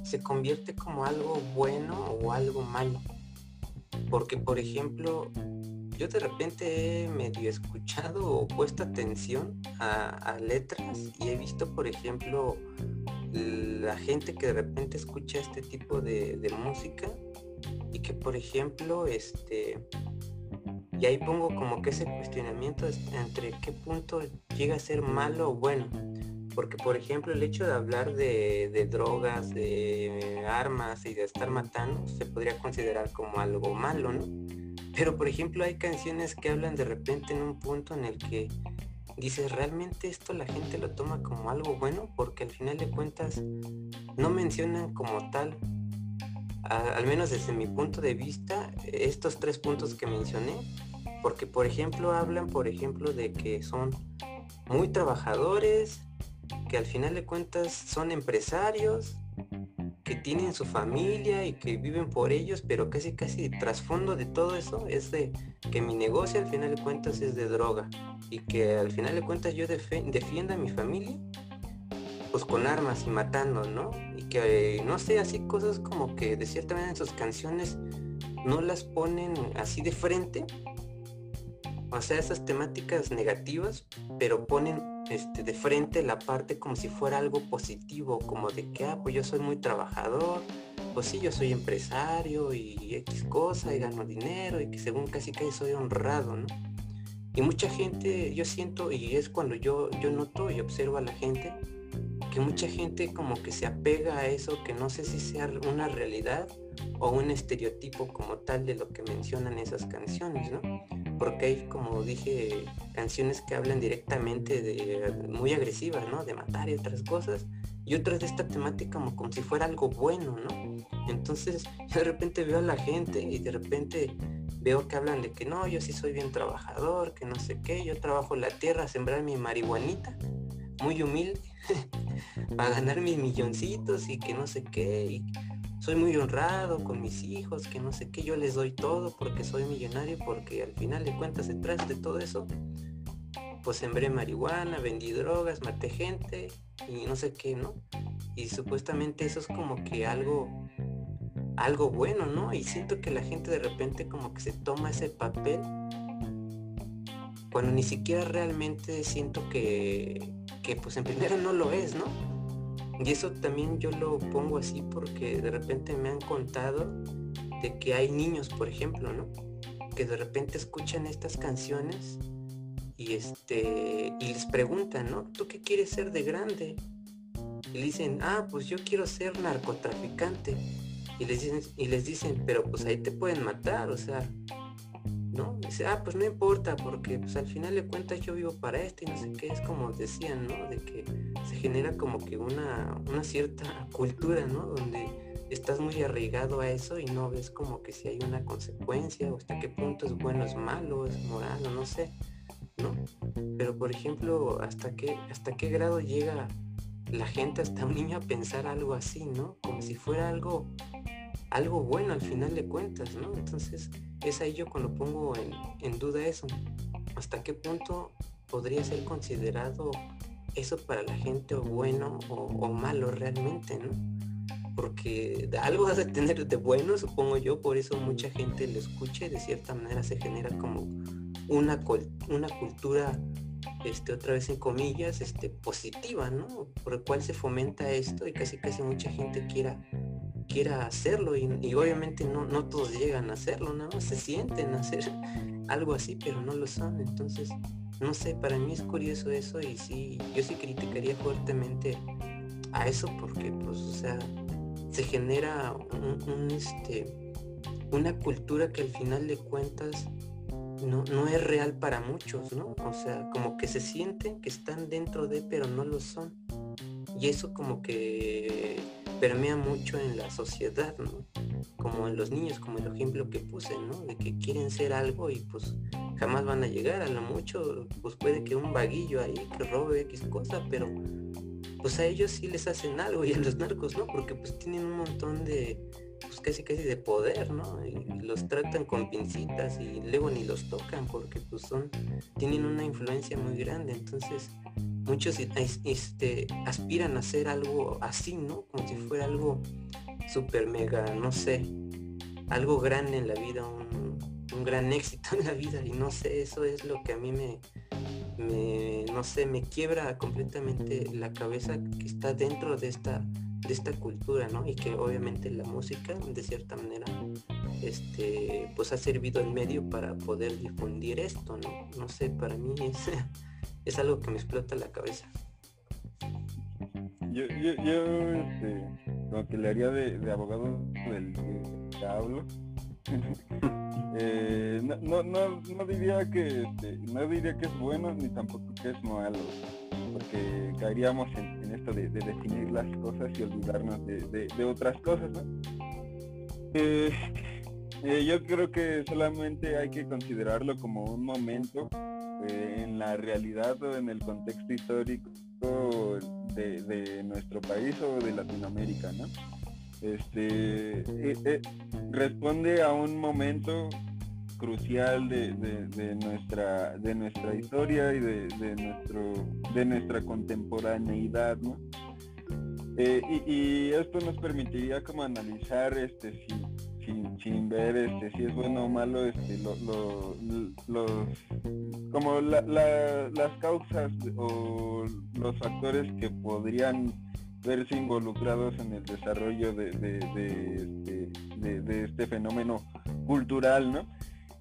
se convierte como algo bueno o algo malo? Porque, por ejemplo, yo de repente he medio escuchado o puesto atención a, letras y he visto, por ejemplo, la gente que de repente escucha este tipo de, de música y que por ejemplo este y ahí pongo como que ese cuestionamiento entre qué punto llega a ser malo o bueno porque por ejemplo el hecho de hablar de, drogas de armas y de estar matando se podría considerar como algo malo no pero por ejemplo hay canciones que hablan de repente en un punto en el que dices realmente esto la gente lo toma como algo bueno porque al final de cuentas no mencionan como tal al menos desde mi punto de vista, estos tres puntos que mencioné, porque por ejemplo hablan, por ejemplo, de que son muy trabajadores, que al final de cuentas son empresarios, que tienen su familia y que viven por ellos, pero casi casi trasfondo de todo eso es de que mi negocio al final de cuentas es de droga y que al final de cuentas yo defienda a mi familia pues con armas y matando, ¿no? Y que, no sé, así cosas como que de cierta manera en sus canciones no las ponen así de frente, o sea, esas temáticas negativas, pero ponen este, de frente la parte como si fuera algo positivo, como de que, ah, pues yo soy muy trabajador, pues sí, yo soy empresario y X cosa y gano dinero y que según casi casi soy honrado, ¿no? Y mucha gente, yo siento, y es cuando yo, yo noto y observo a la gente, que mucha gente como que se apega a eso, que no sé si sea una realidad o un estereotipo como tal de lo que mencionan esas canciones, ¿no? Porque hay, como dije, canciones que hablan directamente de muy agresivas, ¿no? De matar y otras cosas. Y otras de esta temática como, como si fuera algo bueno, ¿no? Entonces yo de repente veo a la gente y de repente veo que hablan de que no, yo sí soy bien trabajador, que no sé qué, yo trabajo la tierra, sembrar mi marihuanita, muy humilde para ganar mis milloncitos y que no sé qué. Y soy muy honrado con mis hijos, que no sé qué. Yo les doy todo porque soy millonario, porque al final de cuentas detrás de todo eso, pues sembré marihuana, vendí drogas, maté gente y no sé qué, ¿no? Y supuestamente eso es como que algo algo bueno, ¿no? Y siento que la gente de repente como que se toma ese papel cuando ni siquiera realmente siento que que pues en primero no lo es, ¿no? Y eso también yo lo pongo así porque de repente me han contado de que hay niños, por ejemplo, ¿no? Que de repente escuchan estas canciones y este y les preguntan, ¿no? ¿Tú qué quieres ser de grande? Y le dicen, ah, pues yo quiero ser narcotraficante. Y les dicen, y les dicen, pero pues ahí te pueden matar, o sea. Dice, ah, pues no importa, porque pues al final de cuentas yo vivo para esto y no sé qué, es como decían, ¿no? De que se genera como que una, una cierta cultura, ¿no? Donde estás muy arraigado a eso y no ves como que si hay una consecuencia o hasta qué punto es bueno, es malo, es moral o no sé, ¿no? Pero por ejemplo, hasta qué, hasta qué grado llega la gente, hasta un niño a pensar algo así, ¿no? Como si fuera algo, algo bueno al final de cuentas, ¿no? Entonces, es ahí yo cuando pongo en, duda eso. ¿Hasta qué punto podría ser considerado eso para la gente bueno o, malo realmente, ¿no? Porque algo vas a tener de bueno, supongo yo, por eso mucha gente lo escucha y de cierta manera se genera como una, una cultura, este, otra vez en comillas, este, positiva, ¿no? Por el cual se fomenta esto y casi casi mucha gente quiera quiera hacerlo y, obviamente no, no todos llegan a hacerlo, nada más se sienten a hacer algo así, pero no lo son. Entonces, no sé, para mí es curioso eso y sí, yo sí criticaría fuertemente a eso porque pues, o sea, se genera un, este, una cultura que al final de cuentas no, no, es real para muchos, ¿no? O sea, como que se sienten que están dentro de, pero no lo son. Y eso como que permea mucho en la sociedad, ¿no? Como en los niños, como el ejemplo que puse, ¿no? De que quieren ser algo y pues jamás van a llegar, a lo mucho, pues puede que un vaguillo ahí que robe X cosa, pero pues a ellos sí les hacen algo y a los narcos, ¿no? Porque pues tienen un montón de, pues, casi casi de poder, ¿no? Y los tratan con pincitas y luego ni los tocan porque pues son, tienen una influencia muy grande. Entonces, muchos este, aspiran a hacer algo así, ¿no? Como si fuera algo super mega, no sé, algo grande en la vida, un, gran éxito en la vida. Y no sé, eso es lo que a mí me, no sé, me quiebra completamente la cabeza que está dentro de esta de esta cultura, ¿no? Y que obviamente la música, de cierta manera, este, pues ha servido el medio para poder difundir esto, ¿no? No sé, para mí es, es algo que me explota la cabeza. Yo, yo, yo este, como que le haría de, abogado del que. Eh, no, no, no, diría que este, no diría que es bueno ni tampoco que es malo porque caeríamos en, esto de, definir las cosas y olvidarnos de, otras cosas eh, eh, yo creo que solamente hay que considerarlo como un momento en la realidad o en el contexto histórico de, nuestro país o de Latinoamérica, ¿no? Este responde a un momento crucial de, nuestra de nuestra historia y de, nuestro de nuestra contemporaneidad ¿no? Eh, y, esto nos permitiría como analizar este sin, sin, ver este si es bueno o malo este los como las causas o los factores que podrían verse involucrados en el desarrollo de, de, este, de, este fenómeno cultural, ¿no?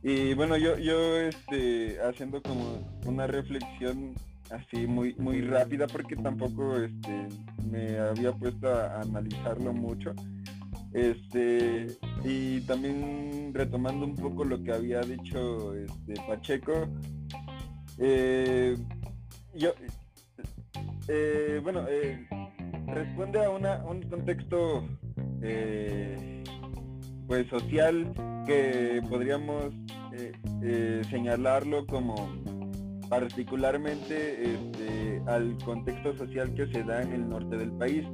Y bueno, yo, yo este, haciendo como una reflexión así muy, muy rápida porque tampoco este, me había puesto a, analizarlo mucho. Este, y también retomando un poco lo que había dicho este, Pacheco, eh, yo, eh, bueno, eh, responde a un contexto pues social que podríamos eh, eh, señalarlo como particularmente este, al contexto social que se da en el norte del país.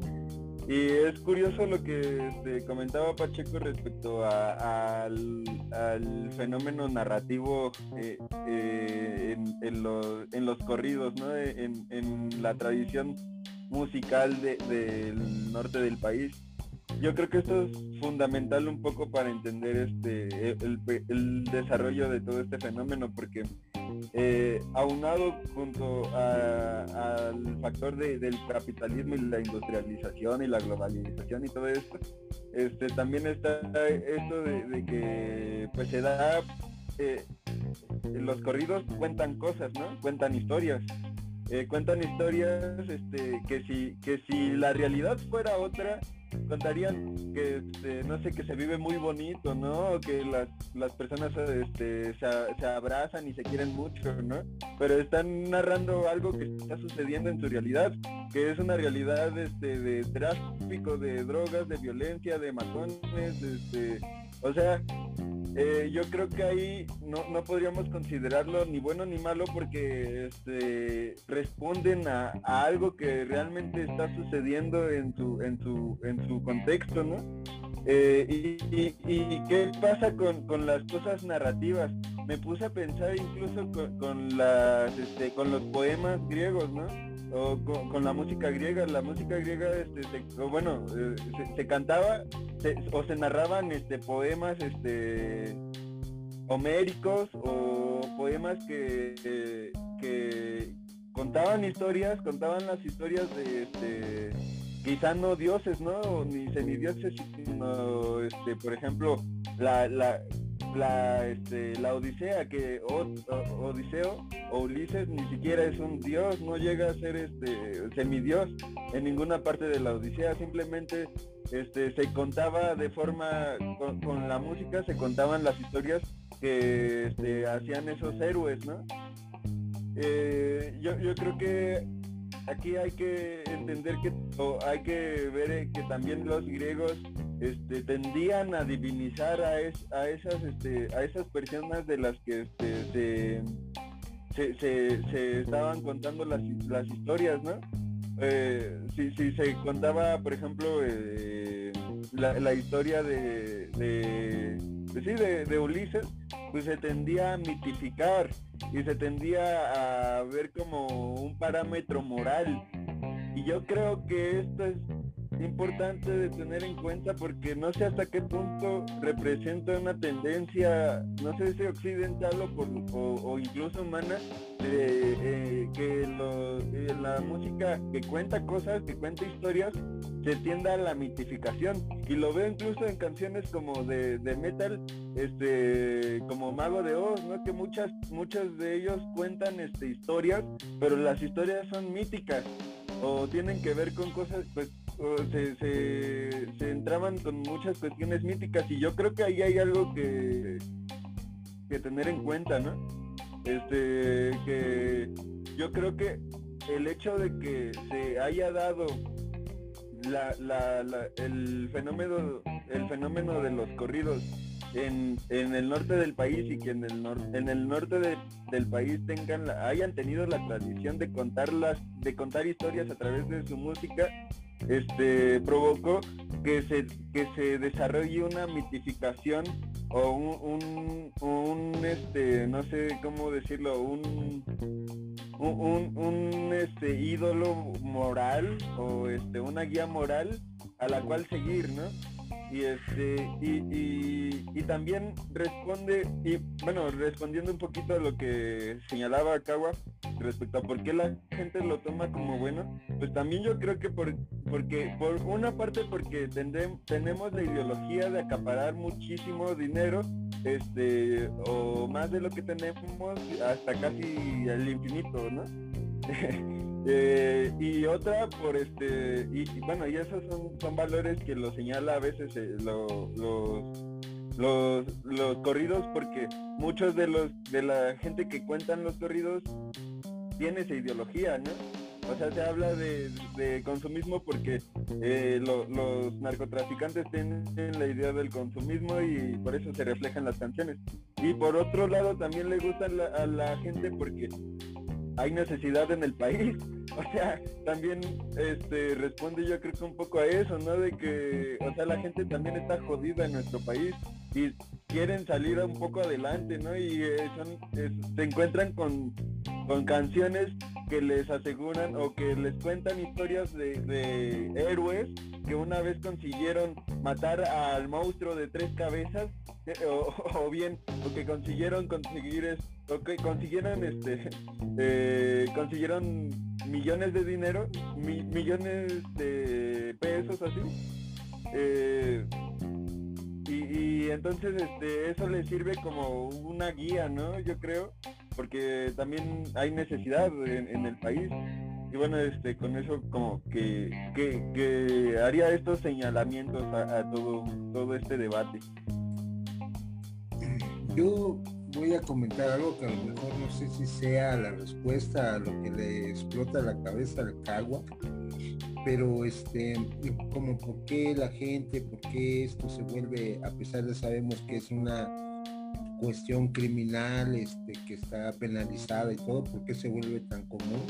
Y es curioso lo que este, comentaba Pacheco respecto al, fenómeno narrativo eh, en, los, corridos, en, la tradición musical del norte del país. Yo creo que esto es fundamental un poco para entender este el, desarrollo de todo este fenómeno porque eh, aunado junto al factor del capitalismo y la industrialización y la globalización y todo esto este también está esto de, que pues se da eh, los corridos cuentan cosas no cuentan historias eh, cuentan historias este, que si que si la realidad fuera otra contarían que este, no sé que se vive muy bonito no que las, las personas este, se, abrazan y se quieren mucho no pero están narrando algo que está sucediendo en su realidad que es una realidad este, de tráfico de drogas de violencia de matones este o sea eh, yo creo que ahí no, podríamos considerarlo ni bueno ni malo porque este, responden a, algo que realmente está sucediendo en su, en en su contexto, ¿no? Eh, y, qué pasa con, las cosas narrativas? Me puse a pensar incluso con, las, este, con los poemas griegos, ¿no? o con, la música griega. La música griega, este, bueno, eh, se, cantaba o se narraban este, poemas este, homéricos o poemas que, que contaban historias, contaban las historias de este, quizá no dioses, ¿no? Ni semidioses, sino, este, por ejemplo, la, la, la, este, la Odisea, que Odiseo o Ulises ni siquiera es un dios, no llega a ser este semidios en ninguna parte de la Odisea, simplemente este, se contaba de forma, con, la música se contaban las historias que este, hacían esos héroes, ¿no? Eh, yo, yo creo que aquí hay que entender que o hay que ver eh, que también los griegos este, tendían a divinizar a, a esas este, a esas personas de las que este, se, se, estaban contando las, las historias, ¿no? Eh, si, si, se contaba, por ejemplo, eh, la, historia de, de, pues de, de Ulises, pues se tendía a mitificar y se tendía a ver como un parámetro moral. Y yo creo que esto es importante de tener en cuenta porque no sé hasta qué punto representa una tendencia, no sé si occidental o, o, incluso humana, de eh, que eh, la música que cuenta cosas, que cuenta historias, se tienda a la mitificación. Y lo veo incluso en canciones como de, de metal, este, como Mago de Oz, ¿no? Que muchas, muchas de ellos cuentan este, historias, pero las historias son míticas o tienen que ver con cosas, pues se, se, entraban con muchas cuestiones míticas y yo creo que ahí hay algo que, que tener en cuenta, ¿no? Este, que yo creo que el hecho de que se haya dado la, el fenómeno el fenómeno de los corridos en, el norte del país y que en el, en el norte del país tengan hayan tenido la tradición de contarlas de contar historias a través de su música este, provocó que se, que se desarrolle una mitificación o un, un, este, no sé cómo decirlo, un, un, un, este, ídolo moral o este, una guía moral a la cual seguir, ¿no? Y este y, y, también responde y bueno respondiendo un poquito a lo que señalaba Kawa respecto a por qué la gente lo toma como bueno pues también yo creo que por porque por una parte porque tenemos la ideología de acaparar muchísimo dinero este o más de lo que tenemos hasta casi el infinito no Eh, y otra por este, y, bueno, y esos son, son, valores que lo señala a veces eh, los, los, corridos porque muchos de los de la gente que cuentan los corridos tiene esa ideología, ¿no? O sea, se habla de, consumismo porque eh, los narcotraficantes tienen la idea del consumismo y por eso se reflejan las canciones. Y por otro lado también le gusta a la gente porque hay necesidad en el país. O sea, también este responde yo creo que un poco a eso, ¿no? De que, o sea, la gente también está jodida en nuestro país y quieren salir un poco adelante, ¿no? Y eh, se encuentran con, con canciones que les aseguran o que les cuentan historias de, héroes que una vez consiguieron matar al monstruo de tres cabezas eh, o, bien o que consiguieron conseguir o que consiguieron este eh, consiguieron millones de dinero millones de pesos así eh, y, entonces este eso les sirve como una guía no yo creo porque también hay necesidad en, el país. Y bueno, este, con eso como que, que, haría estos señalamientos a, todo, todo este debate. Yo voy a comentar algo que a lo mejor no sé si sea la respuesta a lo que le explota la cabeza al Cagua, pero este, como por qué la gente, por qué esto se vuelve, a pesar de sabemos que es una cuestión criminal este, que está penalizada y todo, ¿por qué se vuelve tan común?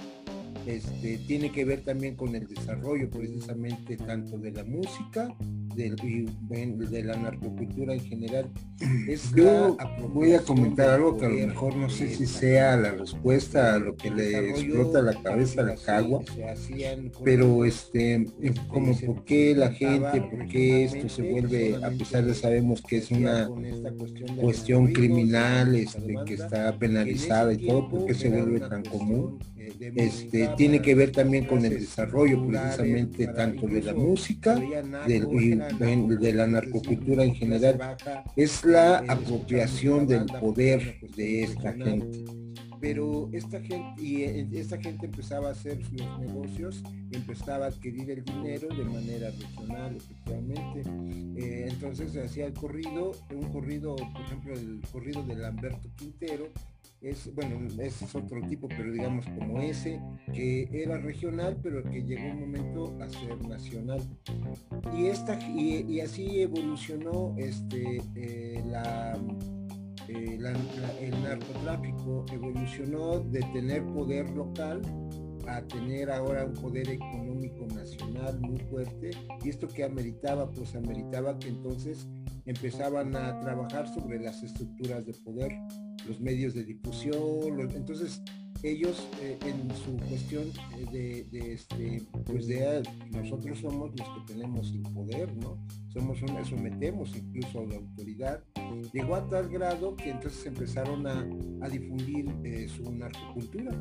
Este, tiene que ver también con el desarrollo precisamente tanto de la música de la narcocultura en general. Es Yo voy a comentar algo que a lo mejor no sé si sea la respuesta a lo que le explota la cabeza a la cagua, pero este, como por qué la gente, por qué esto se vuelve, a pesar de sabemos que es una cuestión criminal este, que está penalizada y todo, por qué se vuelve tan común este, tiene que ver también con el desarrollo precisamente tanto de la música de, la narcocultura en general. Es la apropiación del poder de esta gente pero esta gente y eh, esta gente empezaba a hacer sus negocios empezaba a adquirir el dinero de manera regional efectivamente eh, entonces se hacía el corrido un corrido por ejemplo el corrido de Lamberto Quintero es, bueno, ese es otro tipo, pero digamos como ese, que era regional, pero que llegó un momento a ser nacional. Y, esta, y, así evolucionó este, eh, la, eh, el narcotráfico, evolucionó de tener poder local a tener ahora un poder económico nacional muy fuerte y esto que ameritaba, pues ameritaba que entonces empezaban a trabajar sobre las estructuras de poder, los medios de difusión, entonces ellos eh, en su cuestión eh, de, este, pues de nosotros somos los que tenemos el poder, ¿no? Somos una, sometemos incluso a la autoridad. Llegó a tal grado que entonces empezaron a, difundir eh, su narcocultura.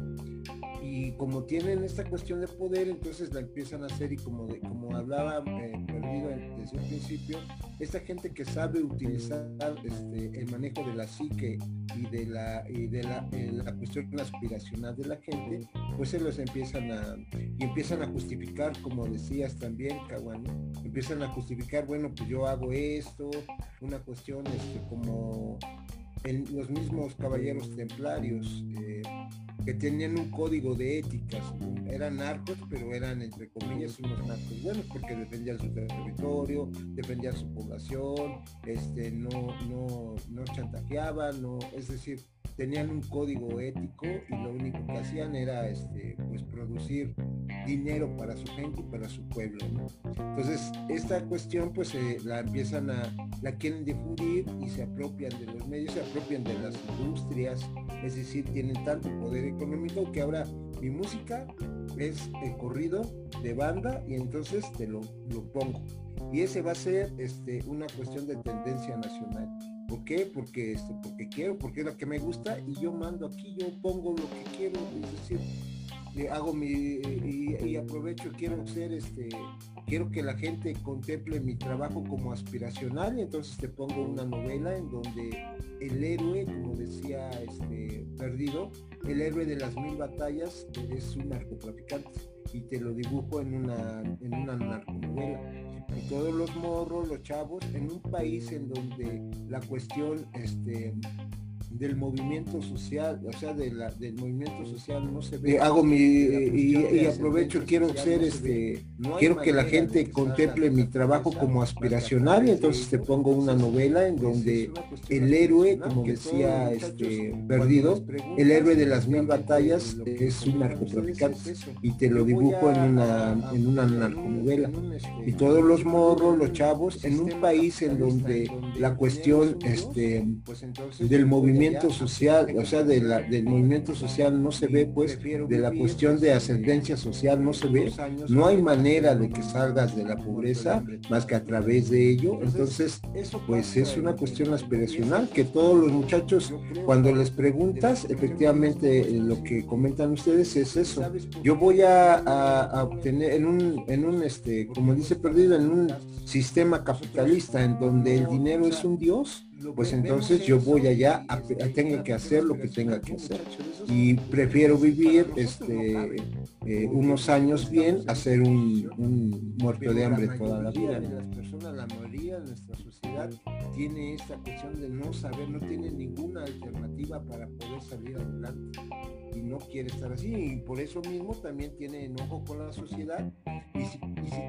Y como tienen esta cuestión de poder, entonces la empiezan a hacer y como, de, como hablaba perdido desde un principio, esta gente que sabe utilizar este, el manejo de la psique y de la, y de la, la cuestión aspiracional de la gente, pues se los empiezan a, y empiezan a justificar, como decías también, Kawani, empiezan a justificar, bueno, pues yo hago esto, una cuestión este, como en los mismos caballeros templarios, eh, que tenían un código de éticas, eran narcos, pero eran entre comillas unos narcos buenos porque defendían su territorio, defendían su población, este, no, no, no chantajeaban, no, es decir, tenían un código ético y lo único que hacían era este, pues, producir dinero para su gente y para su pueblo. Entonces, esta cuestión pues la empiezan a, la quieren difundir y se apropian de los medios, se apropian de las industrias, es decir, tienen tanto poder económico que ahora mi música es el corrido de banda y entonces te lo, lo pongo. Y ese va a ser este, una cuestión de tendencia nacional. ¿Por qué? Porque, esto, porque quiero, porque es lo que me gusta y yo mando aquí, yo pongo lo que quiero, es decir, hago mi y, aprovecho, quiero ser este, quiero que la gente contemple mi trabajo como aspiracional y entonces te pongo una novela en donde el héroe, como decía este perdido, el héroe de las mil batallas es un narcotraficante y te lo dibujo en una, en una narconovela. Y todos los morros, los chavos, en un país en donde la cuestión este, del movimiento social, o sea, de la, del movimiento social no se ve. Eh, hago mi y, aprovecho, quiero ser este, quiero que la gente contemple mi trabajo como aspiracional y entonces te pongo una novela en donde el héroe, como decía este perdido, el héroe de las mil batallas es un narcotraficante y te lo dibujo en una en una narconovela. y todos los morros, los chavos, en un país en donde la cuestión este del movimiento social, o sea, de la, del movimiento social no se ve, pues, de la cuestión de ascendencia social no se ve, no hay manera de que salgas de la pobreza más que a través de ello. Entonces, pues es una cuestión aspiracional que todos los muchachos, cuando les preguntas, efectivamente eh, lo que comentan ustedes es eso. Yo voy a, obtener en un, en un, este, como dice Perdido, en un sistema capitalista en donde el dinero es un dios, pues entonces yo voy allá a, tengo que hacer lo que tenga que hacer. y prefiero vivir este eh, unos años bien a ser un, muerto de hambre toda la vida las personas la mayoría de nuestra sociedad tiene esta cuestión de no saber no tiene ninguna alternativa para poder salir adelante no quiere estar así y por eso mismo también tiene enojo con la sociedad y si,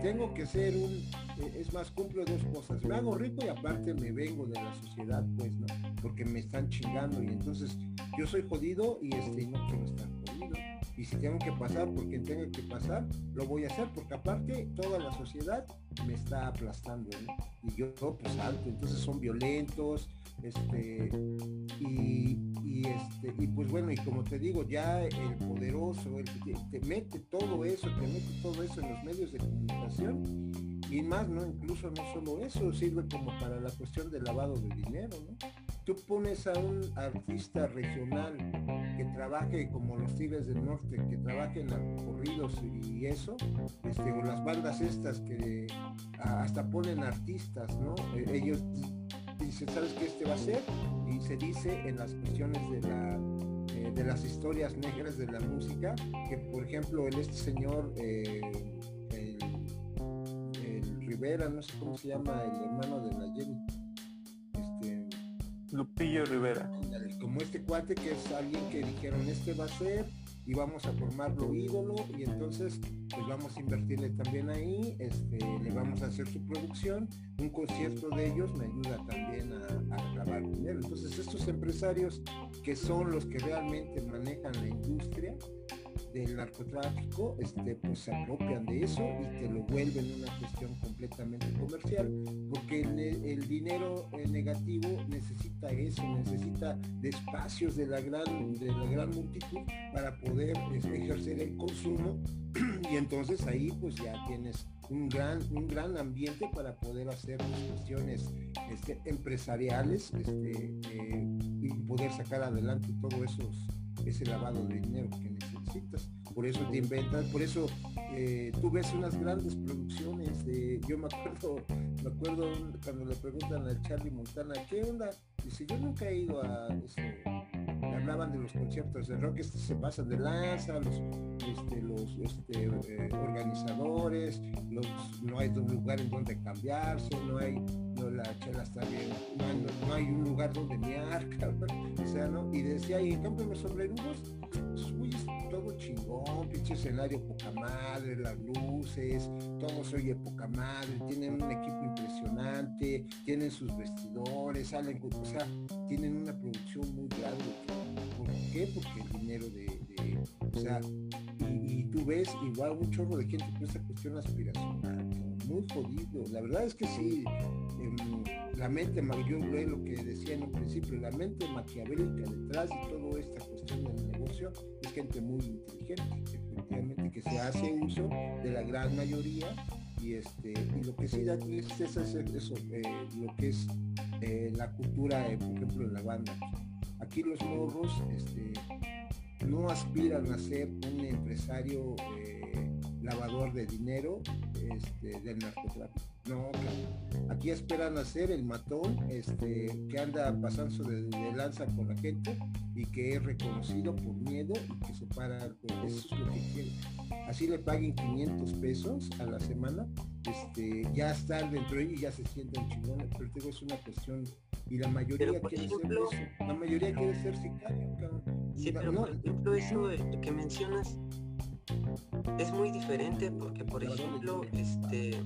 tengo que ser un eh, es más cumplo dos cosas me hago rico y aparte me vengo de la sociedad pues no porque me están chingando y entonces yo soy jodido y este no quiero estar jodido. Y si tengo que pasar porque tengo que pasar lo voy a hacer porque aparte toda la sociedad me está aplastando y yo pues alto entonces son violentos este y, este y pues bueno y como te digo ya el poderoso el que te, mete todo eso te mete todo eso en los medios de comunicación y más no incluso no solo eso sirve como para la cuestión del lavado de dinero no tú pones a un artista regional que trabaje como los Tigres del Norte, que trabaje en corridos y eso, este, o las bandas estas que hasta ponen artistas, ¿no? E, ellos dicen, ¿sabes qué este va a ser? Y se dice en las cuestiones de la eh, de las historias negras de la música, que por ejemplo el este señor eh, el, Rivera, no sé cómo se llama, el hermano de la Jenny, Lupillo Rivera. Como este cuate que es alguien que dijeron este va a ser y vamos a formarlo ídolo y entonces pues vamos a invertirle también ahí, este, le vamos a hacer su producción, un concierto de ellos me ayuda también a, a grabar dinero. Entonces estos empresarios que son los que realmente manejan la industria, del narcotráfico, este, pues se apropian de eso y te lo vuelven una cuestión completamente comercial, porque el, dinero negativo necesita eso, necesita de espacios de la gran, de la gran multitud para poder este, ejercer el consumo. Y entonces ahí pues ya tienes un gran, un gran ambiente para poder hacer cuestiones este, empresariales este, eh, y poder sacar adelante todo esos, ese lavado de dinero que necesitas. Por eso te inventas, por eso eh, tú ves unas grandes producciones. De, yo me acuerdo, me acuerdo cuando le preguntan al Charlie Montana, ¿qué onda? Dice, yo nunca he ido a ese hablaban de los conciertos de rock, estos se pasan de lanza, los, este, los este, eh, organizadores, los, no hay un lugar en donde cambiarse, no hay, no, la chela está bien, no hay, un lugar donde mear, o sea, ¿no? Y decía, y en cambio los sombrerudos, uy, todo chingón, pinche escenario poca madre, las luces, todo se oye poca madre, tienen un equipo impresionante, tienen sus vestidores, salen, o sea, tienen una producción muy grande qué? Porque el dinero de, o sea, y, tú ves igual un chorro de gente con esta cuestión aspiracional, muy jodido. La verdad es que sí, la mente, yo lo que decía en un principio, la mente maquiavélica detrás de toda esta cuestión del negocio es gente muy inteligente, efectivamente, que se hace uso de la gran mayoría y este y lo que sí da tristeza es eso, eh, lo que es eh, la cultura, eh, por ejemplo, en la banda Aquí los morros este, no aspiran a ser un empresario lavador de dinero este, del narcotráfico. No, aquí esperan a ser el matón este, que anda pasando de, de, lanza con la gente y que es reconocido por miedo y que se para, eso es lo que quiere. Así le paguen 500 pesos a la semana, este, ya están dentro de ellos y ya se sienten chingones, pero digo, es una cuestión y la mayoría quiere ser eso. La mayoría quiere ser sicario, Sí, pero por ejemplo eso que mencionas es muy diferente porque por ejemplo este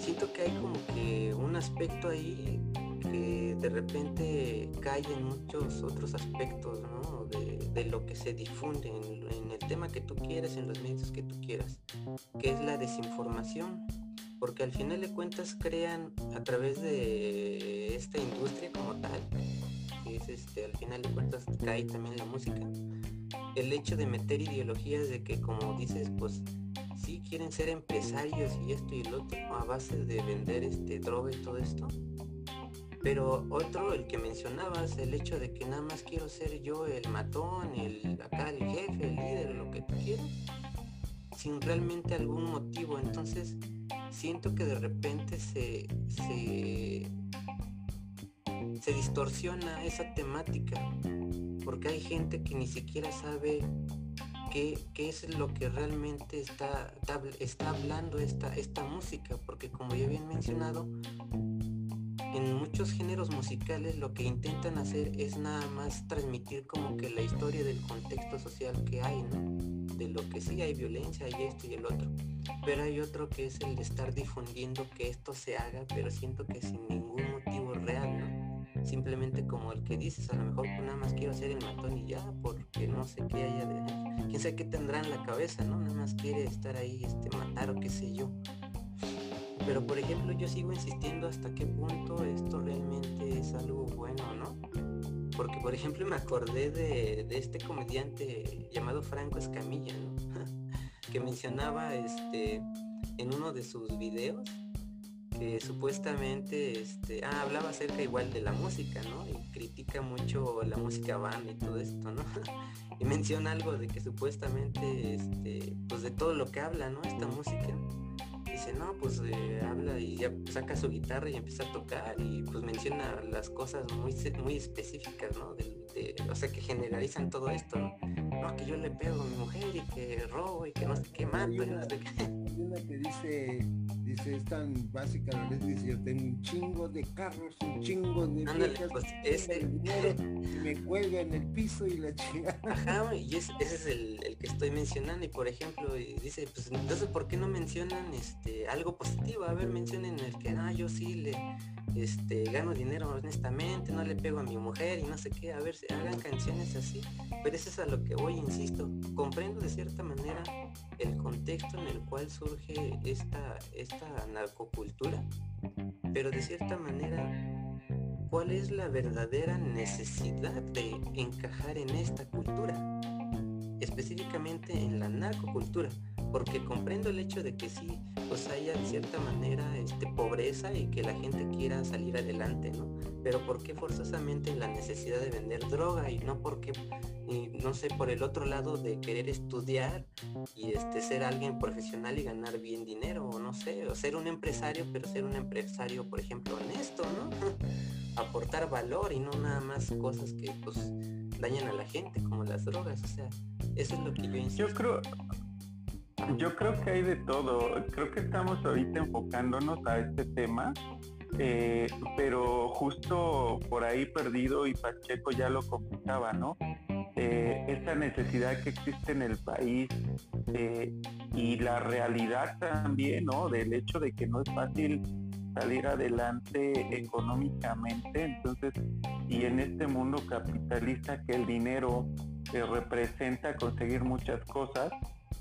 siento que hay como que un aspecto ahí que de repente cae en muchos otros aspectos ¿no? de, lo que se difunde en, en, el tema que tú quieres, en los medios que tú quieras, que es la desinformación porque al final de cuentas crean a través de esta industria como tal, que es este, al final de cuentas cae también la música, el hecho de meter ideologías de que como dices, pues sí quieren ser empresarios y esto y lo otro a base de vender este droga y todo esto. Pero otro, el que mencionabas, el hecho de que nada más quiero ser yo el matón, el acá el jefe, el líder, lo que tú quieras, sin realmente algún motivo. Entonces, siento que de repente se, se, distorsiona esa temática, porque hay gente que ni siquiera sabe qué, es lo que realmente está, está hablando esta, esta música, porque como ya habían mencionado, en muchos géneros musicales lo que intentan hacer es nada más transmitir como que la historia del contexto social que hay, De lo que sí hay violencia, hay esto y el otro. Pero hay otro que es el de estar difundiendo que esto se haga, pero siento que sin ningún motivo real, ¿no? Simplemente como el que dices, a lo mejor pues nada más quiero hacer el matón y ya, porque no sé qué haya de... Quién sabe qué tendrá en la cabeza, ¿no? Nada más quiere estar ahí, este, matar o qué sé yo. Pero por ejemplo yo sigo insistiendo hasta qué punto esto realmente es algo bueno, ¿no? Porque por ejemplo me acordé de, este comediante llamado Franco Escamilla, ¿no? que mencionaba este, en uno de sus videos supuestamente este, ah, hablaba acerca igual de la música, ¿no? Y critica mucho la música banda y todo esto, ¿no? y menciona algo de que supuestamente, este, pues de todo lo que habla, ¿no? Esta música dice, no, pues eh, habla y ya saca su guitarra y empieza a tocar y pues menciona las cosas muy, muy específicas, ¿no? o sea, que generalizan todo esto, ¿no? que yo le pego a mi mujer y que robo y que no sé qué mato y no sé qué. Hay una que dice, Dice, es tan básica la dice, yo tengo un chingo de carros, un chingo de pues ese... dinero, y me cuelga en el piso y la chingada. Ajá, y ese es el, que estoy mencionando, y por ejemplo, dice, pues entonces, ¿por qué no mencionan este algo positivo? A ver, mencionen el que, ah, yo sí le este, gano dinero honestamente, no le pego a mi mujer y no sé qué, a ver, si hagan canciones así, pero eso es a lo que voy, insisto, comprendo de cierta manera el contexto en el cual surge esta, esta narcocultura, pero de cierta manera, ¿cuál es la verdadera necesidad de encajar en esta cultura? Específicamente en la narcocultura porque comprendo el hecho de que sí, pues haya de cierta manera este, pobreza y que la gente quiera salir adelante, ¿no? Pero ¿por qué forzosamente la necesidad de vender droga y no porque, y no sé, por el otro lado de querer estudiar y este, ser alguien profesional y ganar bien dinero, o no sé, o ser un empresario, pero ser un empresario, por ejemplo, honesto, ¿no? Aportar valor y no nada más cosas que pues dañan a la gente, como las drogas, o sea, eso es lo que yo insisto. Yo creo, yo creo que hay de todo. Creo que estamos ahorita enfocándonos a este tema, eh, pero justo por ahí perdido y Pacheco ya lo comentaba, ¿no? Eh, esa necesidad que existe en el país eh, y la realidad también, ¿no? Del hecho de que no es fácil salir adelante económicamente, entonces, y en este mundo capitalista que el dinero representa conseguir muchas cosas,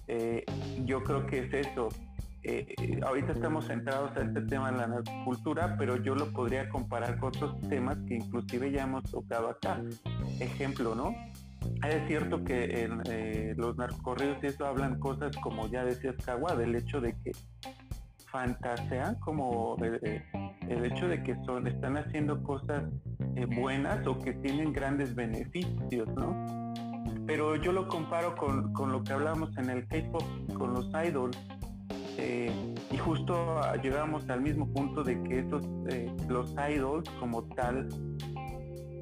eh, yo creo que es eso. Eh, ahorita estamos centrados a este tema en la cultura, pero yo lo podría comparar con otros temas que inclusive ya hemos tocado acá. Ejemplo, ¿no? Es cierto que en eh, los narcocorridos y eso hablan cosas como ya decías Cagua, del hecho de que fantasean como el hecho de que son, están haciendo cosas buenas o que tienen grandes beneficios, ¿no? pero yo lo comparo con, lo que hablábamos en el K-pop, con los idols. Eh, y justo llegamos al mismo punto de que esos, eh, los idols como tal,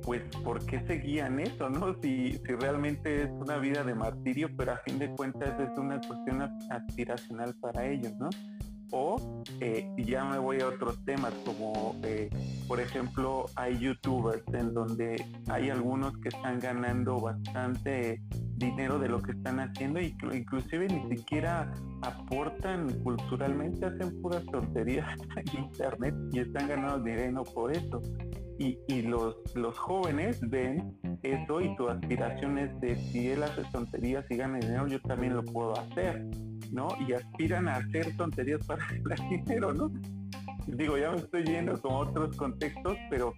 pues ¿por qué seguían eso, no? Si, si realmente es una vida de martirio, pero a fin de cuentas es una cuestión aspiracional para ellos, ¿no? O eh, ya me voy a otros temas como eh, por ejemplo hay youtubers en donde hay algunos que están ganando bastante dinero de lo que están haciendo y inclusive ni siquiera aportan culturalmente hacen puras tonterías en internet y están ganando dinero por eso. Y, y los, los jóvenes ven eso y su aspiración es de si él hace tonterías y gana dinero yo también lo puedo hacer ¿no? Y aspiran a hacer tonterías para ganar dinero, ¿no? Digo, ya me estoy yendo con otros contextos, pero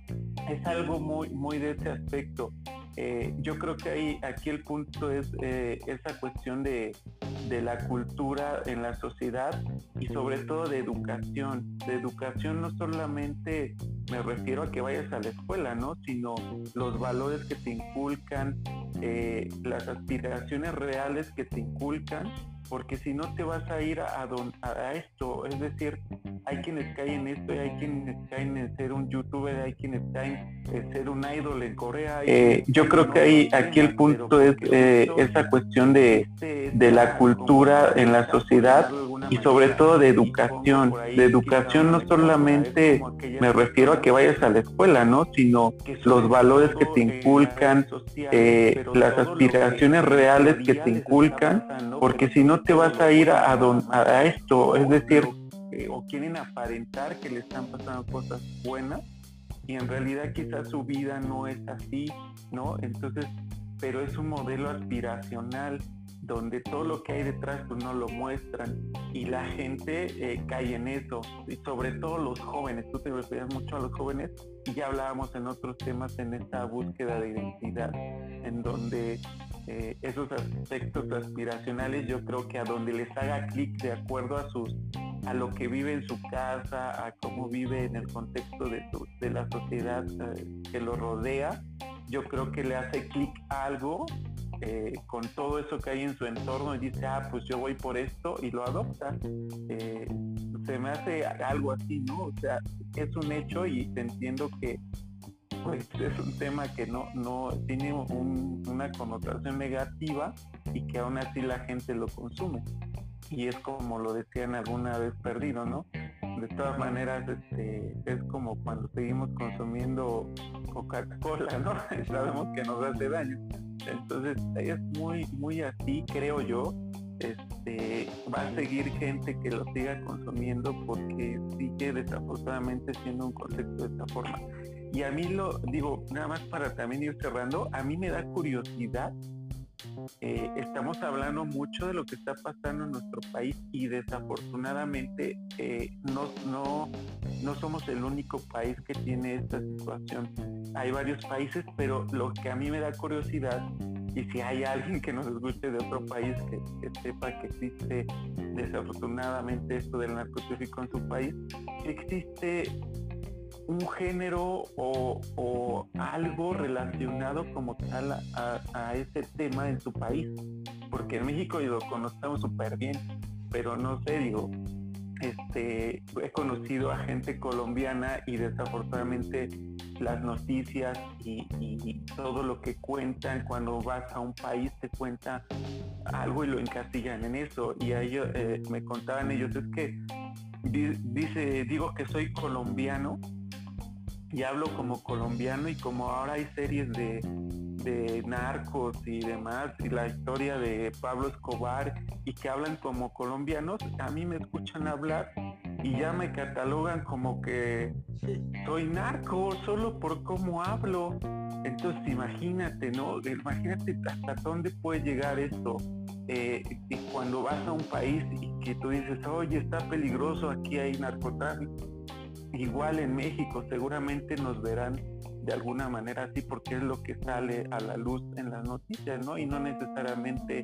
es algo muy, muy de ese aspecto. Eh, yo creo que ahí, aquí el punto es eh, esa cuestión de, de, la cultura en la sociedad y sobre todo de educación. De educación no solamente me refiero a que vayas a la escuela, ¿no? Sino los valores que te inculcan, eh, las aspiraciones reales que te inculcan porque si no te vas a ir a, a, esto, es decir, hay quienes caen en esto y hay quienes caen en ser un youtuber, hay quienes caen en ser un idol en Corea. Eh, yo creo que ahí aquí el punto es eh, esa cuestión de, de la cultura en la sociedad y sobre todo de educación. De educación no solamente me refiero a que vayas a la escuela, ¿no? Sino los valores que te inculcan, eh, las aspiraciones reales que te inculcan, porque si no te vas a ir a, a, esto, es decir, eh, o quieren aparentar que le están pasando cosas buenas y en realidad quizás su vida no es así, ¿no? Entonces, pero es un modelo aspiracional donde todo lo que hay detrás pues no lo muestran y la gente eh, cae en eso y sobre todo los jóvenes, tú te refieres mucho a los jóvenes y ya hablábamos en otros temas en esta búsqueda de identidad en donde eh, esos aspectos aspiracionales yo creo que a donde les haga clic de acuerdo a sus a lo que vive en su casa, a cómo vive en el contexto de, de la sociedad eh, que lo rodea, yo creo que le hace clic algo eh, con todo eso que hay en su entorno y dice, ah, pues yo voy por esto y lo adopta. se me hace algo así, ¿no? O sea, es un hecho y entiendo que pues es un tema que no, no tiene una connotación negativa y que aún así la gente lo consume. Y es como lo decían alguna vez perdido, ¿no? de todas maneras este, es como cuando seguimos consumiendo Coca-Cola, ¿no? Sabemos que nos hace daño. Entonces es muy, muy así, creo yo. Este, va a seguir gente que lo siga consumiendo porque sigue desafortunadamente siendo un contexto de esta forma. Y a mí lo digo, nada más para también ir cerrando, a mí me da curiosidad eh, estamos hablando mucho de lo que está pasando en nuestro país y desafortunadamente eh, no, no, no somos el único país que tiene esta situación. Hay varios países, pero lo que a mí me da curiosidad, y si hay alguien que nos escuche de otro país que, que sepa que existe desafortunadamente esto del narcotráfico en su país, existe un género o, algo relacionado como tal a, ese tema en su país. Porque en México lo conocemos súper bien, pero no sé, digo, este, he conocido a gente colombiana y desafortunadamente las noticias y, todo lo que cuentan cuando vas a un país te cuenta algo y lo encasillan en eso. Y a ellos eh, me contaban ellos, es que dice, digo que soy colombiano y hablo como colombiano y como ahora hay series de, narcos y demás y la historia de Pablo Escobar y que hablan como colombianos, a mí me escuchan hablar y ya me catalogan como que soy narco solo por cómo hablo. Entonces imagínate, ¿no? Imagínate hasta dónde puede llegar esto. Eh, y cuando vas a un país y que tú dices, oye, está peligroso, aquí hay narcotráfico igual en México seguramente nos verán de alguna manera así porque es lo que sale a la luz en las noticias, ¿no? Y no necesariamente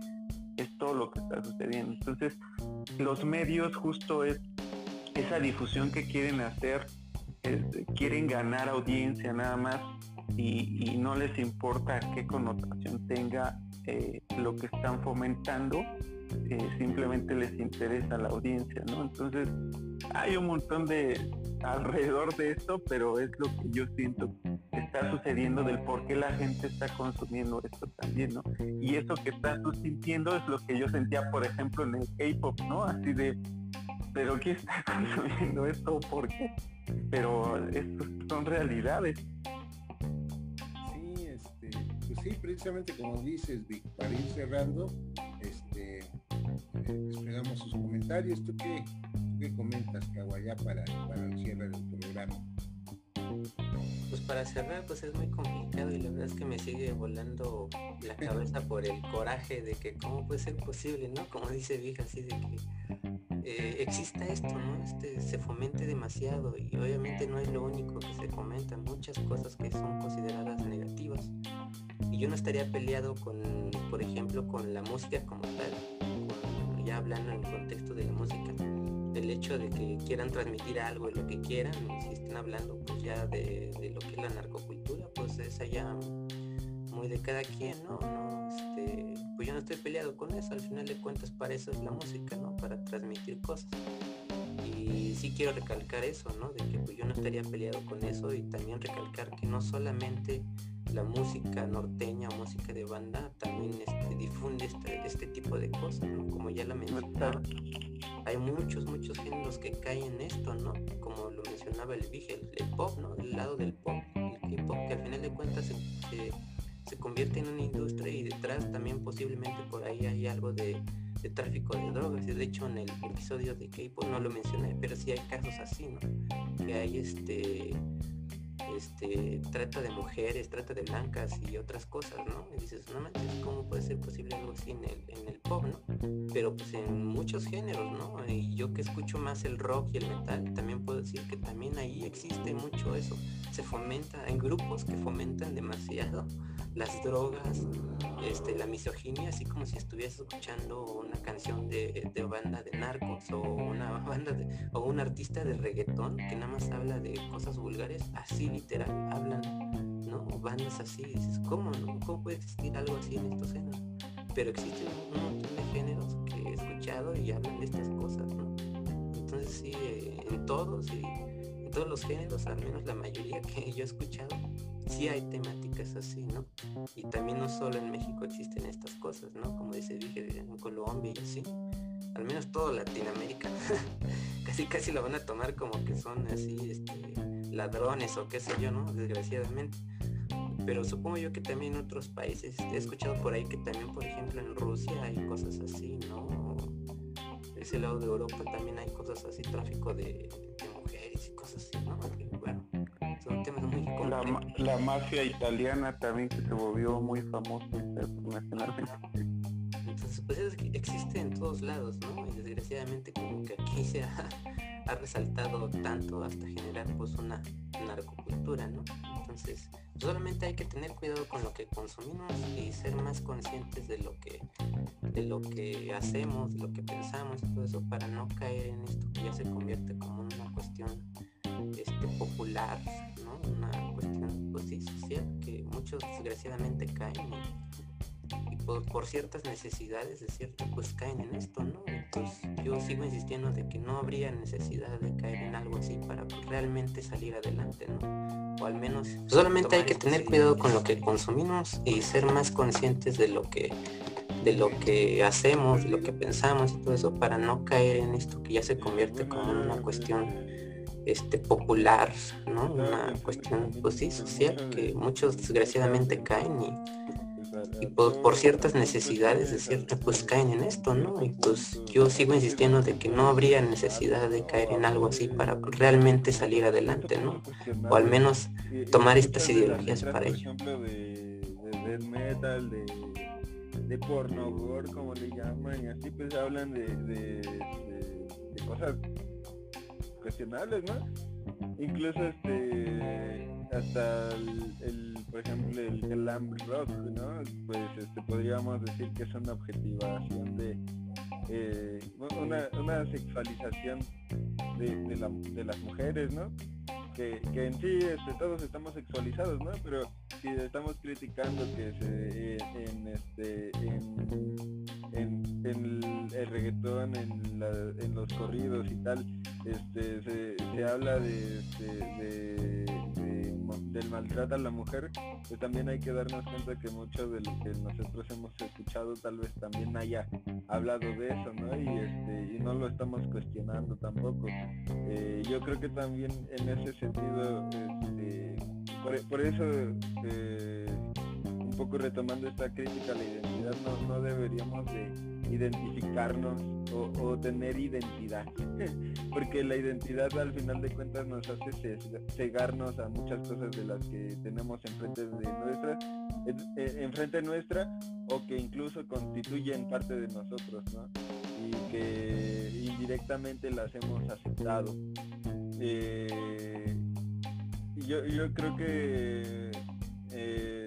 es todo lo que está sucediendo. Entonces, los medios justo es esa difusión que quieren hacer, quieren ganar audiencia nada más y, no les importa qué connotación tenga eh, lo que están fomentando, eh, simplemente les interesa la audiencia, ¿no? Entonces, hay un montón de, alrededor de esto, pero es lo que yo siento que está sucediendo del por qué la gente está consumiendo esto también, ¿no? Y eso que estás tú sintiendo es lo que yo sentía, por ejemplo, en el K-pop, ¿no? Así de, pero ¿qué está consumiendo esto? ¿Por qué? Pero estos son realidades. Sí, este, pues sí, precisamente como dices, Vic, para ir cerrando, este, eh, esperamos sus comentarios. ¿Tú qué, ¿Qué comentas, Kawaya, para, para el cierre del programa? Pues para cerrar, pues es muy complicado y la verdad es que me sigue volando la cabeza por el coraje de que cómo puede ser posible, ¿no? Como dice Vija, así de que eh, exista esto, ¿no? Este, se fomente demasiado y obviamente no es lo único que se fomenta, muchas cosas que son consideradas negativas. Y yo no estaría peleado con, por ejemplo, con la música como tal, ya hablando en el contexto de la música el hecho de que quieran transmitir algo de lo que quieran, si están hablando pues ya de, lo que es la narcocultura, pues es allá muy de cada quien, ¿no? Este, pues yo no estoy peleado con eso, al final de cuentas para eso es la música, ¿no? Para transmitir cosas. Y sí quiero recalcar eso, ¿no? De que pues yo no estaría peleado con eso y también recalcar que no solamente la música norteña o música de banda también este, difunde este, este, tipo de cosas, ¿no? Como ya la mencionaba, hay muchos, muchos géneros que caen en esto, ¿no? Como lo mencionaba el Vige, el, pop, ¿no? El lado del pop, el K-pop, que al final de cuentas se, se, convierte en una industria y detrás también posiblemente por ahí hay algo de, de tráfico de drogas. Y de hecho en el episodio de K-pop no lo mencioné, pero sí hay casos así, ¿no? Que hay este este, trata de mujeres, trata de blancas y otras cosas, ¿no? Y dices, no manches, ¿cómo puede ser posible algo así en el, en el pop, ¿no? Pero pues en muchos géneros, ¿no? Y yo que escucho más el rock y el metal, también puedo decir que también ahí existe mucho eso. Se fomenta, hay grupos que fomentan demasiado las drogas, este, la misoginia, así como si estuvieras escuchando una canción de, banda de narcos o una banda de, o un artista de reggaetón que nada más habla de cosas vulgares, así literal, hablan, ¿no? Bandas así, dices, ¿cómo, no? ¿Cómo puede existir algo así en estos géneros? Pero existen un montón de géneros que he escuchado y hablan de estas cosas, ¿no? Entonces sí, eh, en todos y en todos los géneros, al menos la mayoría que yo he escuchado, sí hay temáticas así, ¿no? Y también no solo en México existen estas cosas, ¿no? Como dice, dije, en Colombia y así, al menos todo Latinoamérica casi casi lo van a tomar como que son así, este, ladrones o qué sé yo, ¿no? Desgraciadamente. Pero supongo yo que también en otros países, he escuchado por ahí que también, por ejemplo, en Rusia hay cosas así, ¿no? Ese lado de Europa también hay cosas así, tráfico de, mujeres y cosas así, ¿no? bueno, son temas muy complejos. La, mafia italiana también que se volvió muy famosa internacionalmente. Entonces, pues eso existe en todos lados, ¿no? Y desgraciadamente como que aquí se ha, ha resaltado tanto hasta generar pues una narcocultura, ¿no? Entonces, solamente hay que tener cuidado con lo que consumimos y ser más conscientes de lo que de lo que hacemos, lo que pensamos todo eso para no caer en esto que ya se convierte como una cuestión este, popular, ¿no? Una cuestión pues sí, social que muchos desgraciadamente caen por, ciertas necesidades de cierto pues caen en esto, ¿no? Entonces yo sigo insistiendo de que no habría necesidad de caer en algo así para realmente salir adelante, ¿no? o al menos solamente hay que tener cuidado con lo que consumimos y ser más conscientes de lo que de lo que hacemos, de lo que pensamos y todo eso para no caer en esto que ya se convierte como en una cuestión este popular, ¿no? Una cuestión pues sí social que muchos desgraciadamente caen y y por, ciertas necesidades de cierta pues caen en esto, ¿no? Y pues yo sigo insistiendo de que no habría necesidad de caer en algo así para realmente salir adelante, ¿no? O al menos tomar estas ideologías para ello. De, metal, de, de porno, como le llaman, y así pues hablan de, de cosas cuestionables, ¿no? Incluso este hasta el, por ejemplo el glam rock, ¿no? Pues este podríamos decir que es una objetivación de eh, una, una, sexualización de, de, las mujeres, ¿no? Que, que, en sí este, todos estamos sexualizados, ¿no? Pero si estamos criticando que se, eh, en, este, en, en, el, reggaetón, en, en, los corridos y tal, este, se, se habla de, este, de del maltrato a la mujer, pues también hay que darnos cuenta que mucho de lo que nosotros hemos escuchado tal vez también haya hablado de eso, ¿no? Y, este, y no lo estamos cuestionando tampoco. Eh, yo creo que también en ese sentido, este, por, eso, eh, un poco retomando esta crítica a la identidad, no, no deberíamos de identificarnos o, tener identidad. Porque la identidad al final de cuentas nos hace cegarnos a muchas cosas de las que tenemos enfrente de nuestra, enfrente nuestra o que incluso constituyen parte de nosotros, ¿no? Y que indirectamente las hemos aceptado. Eh, yo, yo creo que eh,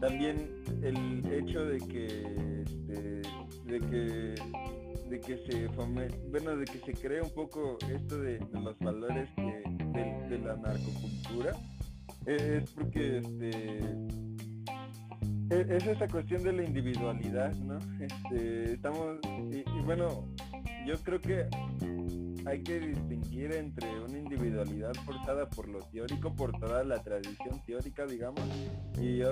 también el hecho de que este, de que de que se bueno de que se cree un poco esto de, los valores de, la narcocultura es porque este e, es, esa cuestión de la individualidad no este, estamos y bueno yo creo que hay que distinguir entre una individualidad forzada por lo teórico, por toda la tradición teórica, digamos, y,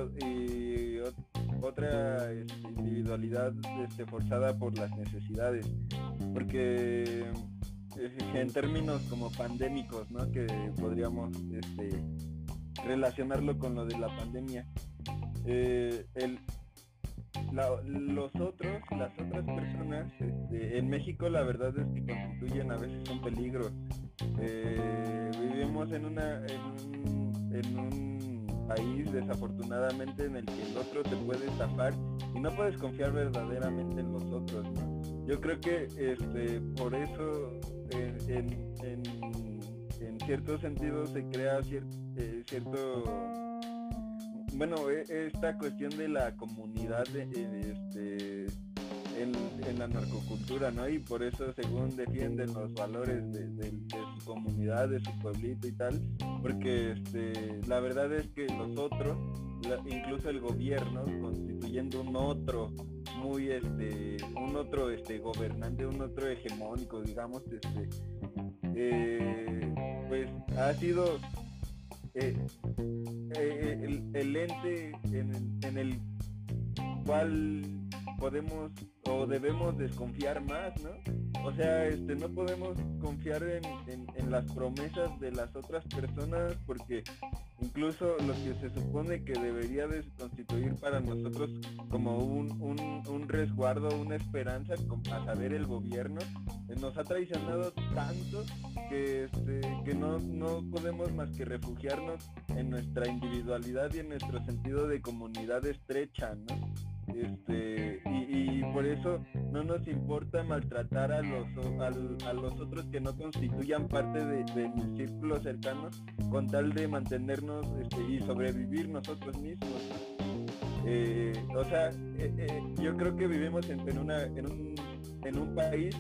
otra este, individualidad este, forzada por las necesidades. Porque eh, en términos como pandémicos, ¿no? Que podríamos este, relacionarlo con lo de la pandemia. Eh, el, los otros, las otras personas, este, en México la verdad es que constituyen a veces un peligro. Eh, vivimos en una en un, país desafortunadamente en el que el otro te puede estafar y no puedes confiar verdaderamente en los otros. Yo creo que este, por eso en, en, cierto sentido se crea eh, cierto bueno, e, esta cuestión de la comunidad este, en, la narcocultura, ¿no? Y por eso, según defienden los valores de, su comunidad, de su pueblito y tal, porque este, la verdad es que los otros, incluso el gobierno, constituyendo un otro muy este un otro este gobernante un otro hegemónico digamos eh, pues ha sido eh, eh, el, ente en, el cual podemos o debemos desconfiar más, ¿no? O sea, este, no podemos confiar en, las promesas de las otras personas porque incluso lo que se supone que debería de constituir para nosotros como un, un, resguardo, una esperanza, a saber el gobierno, eh, nos ha traicionado tanto que, este, que no, no podemos más que refugiarnos en nuestra individualidad y en nuestro sentido de comunidad estrecha, ¿no? Este, y, por eso no nos importa maltratar a los, a, los otros que no constituyan parte de, mi círculo cercano con tal de mantenernos este, y sobrevivir nosotros mismos. Eh, o sea, eh, eh, yo creo que vivimos en, una, en, un, en un país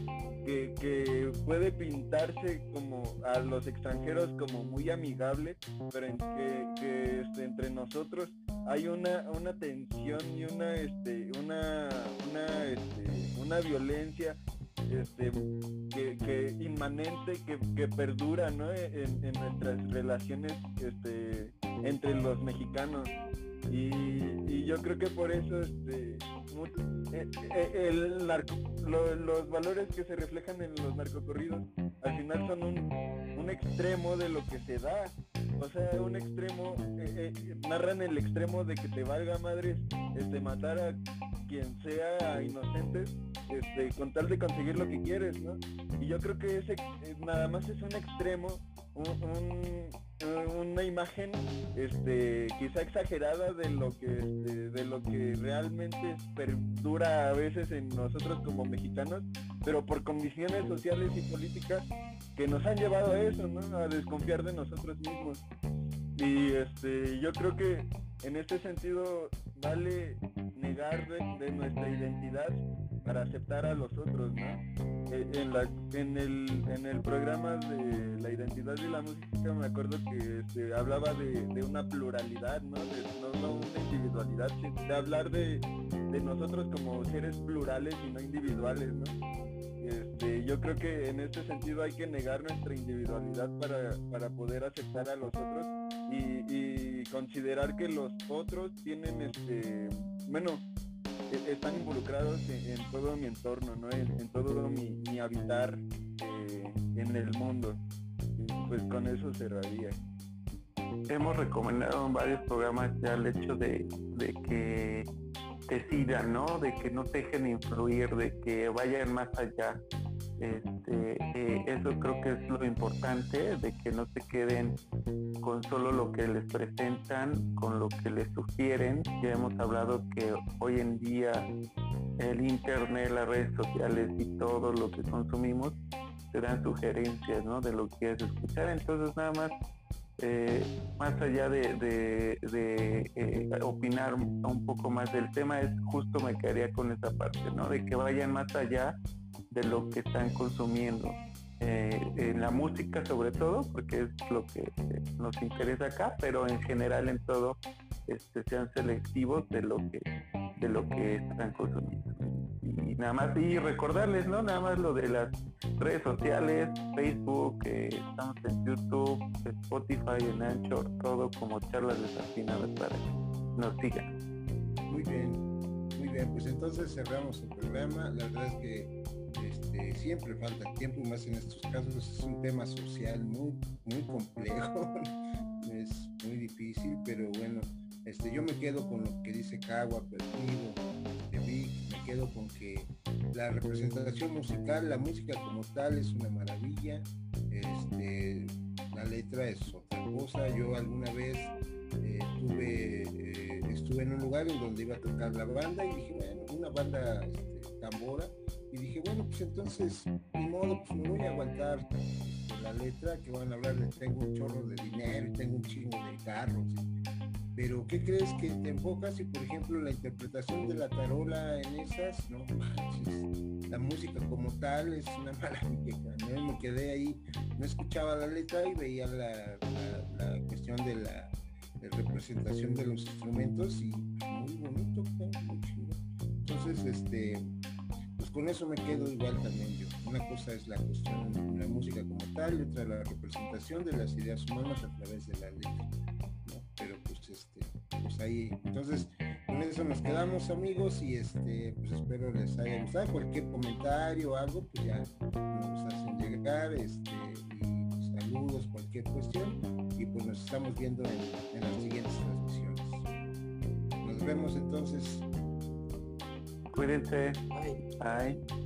que, puede pintarse como a los extranjeros como muy amigable, pero en que, este, entre nosotros hay una, una tensión y una este, una, una, este, una violencia este, que, inmanente que, perdura en, nuestras relaciones este, entre los mexicanos y, yo creo que por eso este, eh, eh, el los valores que se reflejan en los narcocorridos al final son un, extremo de lo que se da. O sea, un extremo, eh, narran el extremo de que te valga madres este, matar a quien sea inocente este, con tal de conseguir lo que quieres. Y yo creo que ese nada más es un extremo una imagen este quizá exagerada de lo que este, de lo que realmente perdura a veces en nosotros como mexicanos pero por condiciones sociales y políticas que nos han llevado a eso ¿no? a desconfiar de nosotros mismos y este yo creo que en este sentido vale negar de nuestra identidad para aceptar a los otros, ¿no? Eh, en, la, en, el, en el programa de la identidad y la música me acuerdo que hablaba de, una pluralidad, ¿no? De, no, una individualidad, de hablar de, nosotros como seres plurales y no individuales, ¿no? Este, yo creo que en este sentido hay que negar nuestra individualidad para, poder aceptar a los otros y, y considerar que los otros tienen este bueno están involucrados en, todo mi entorno, ¿no? en, todo mi, habitar eh, en el mundo. pues con eso cerraría. Hemos recomendado en varios programas ya el hecho de, que decidan, ¿no? De que no dejen influir, de que vayan más allá. Este, eh, eso creo que es lo importante, de que no se queden con solo lo que les presentan, con lo que les sugieren. Ya hemos hablado que hoy en día el internet, las redes sociales y todo lo que consumimos te dan sugerencias ¿no? de lo que quieres escuchar. Entonces nada más, eh, más allá de, eh, opinar un poco más del tema, es justo me quedaría con esa parte, ¿no? De que vayan más allá de lo que están consumiendo. Eh, en la música sobre todo, porque es lo que nos interesa acá, pero en general en todo este, sean selectivos de lo que de lo que están consumiendo. Y nada más, y recordarles, ¿no? Nada más lo de las redes sociales, Facebook, eh, estamos en YouTube, Spotify, en Anchor, todo como charlas desafinadas para que nos sigan. Muy bien, muy bien, pues entonces cerramos el programa. La verdad es que este, siempre falta tiempo, más en estos casos es un tema social muy, muy complejo, es muy difícil, pero bueno, este, yo me quedo con lo que dice Cagua, Perdido, este, Vic, me quedo con que la representación musical, la música como tal es una maravilla, este, la letra es otra cosa, yo alguna vez eh, eh, estuve en un lugar en donde iba a tocar la banda y dije, bueno, una banda tambora, y dije, bueno, pues entonces, ni modo, pues me voy a aguantar la letra que van a hablar de tengo un chorro de dinero y tengo un chingo de carros. Pero ¿qué crees que te enfocas y por ejemplo la interpretación de la tarola en esas, no la música como tal es una maravilla, ¿no? Me quedé ahí, no escuchaba la letra y veía la, cuestión de la representación de los instrumentos y muy bonito, muy chido. Entonces, este, con eso me quedo igual también yo. Una cosa es la cuestión de la música como tal y otra la representación de las ideas humanas a través de la letra. Pero pues este, pues ahí, entonces, con eso nos quedamos amigos y este pues espero les haya gustado cualquier comentario o algo pues ya nos hacen llegar este saludos cualquier cuestión y pues nos estamos viendo en, en las siguientes transmisiones nos vemos entonces Cuídense. Bye. Bye.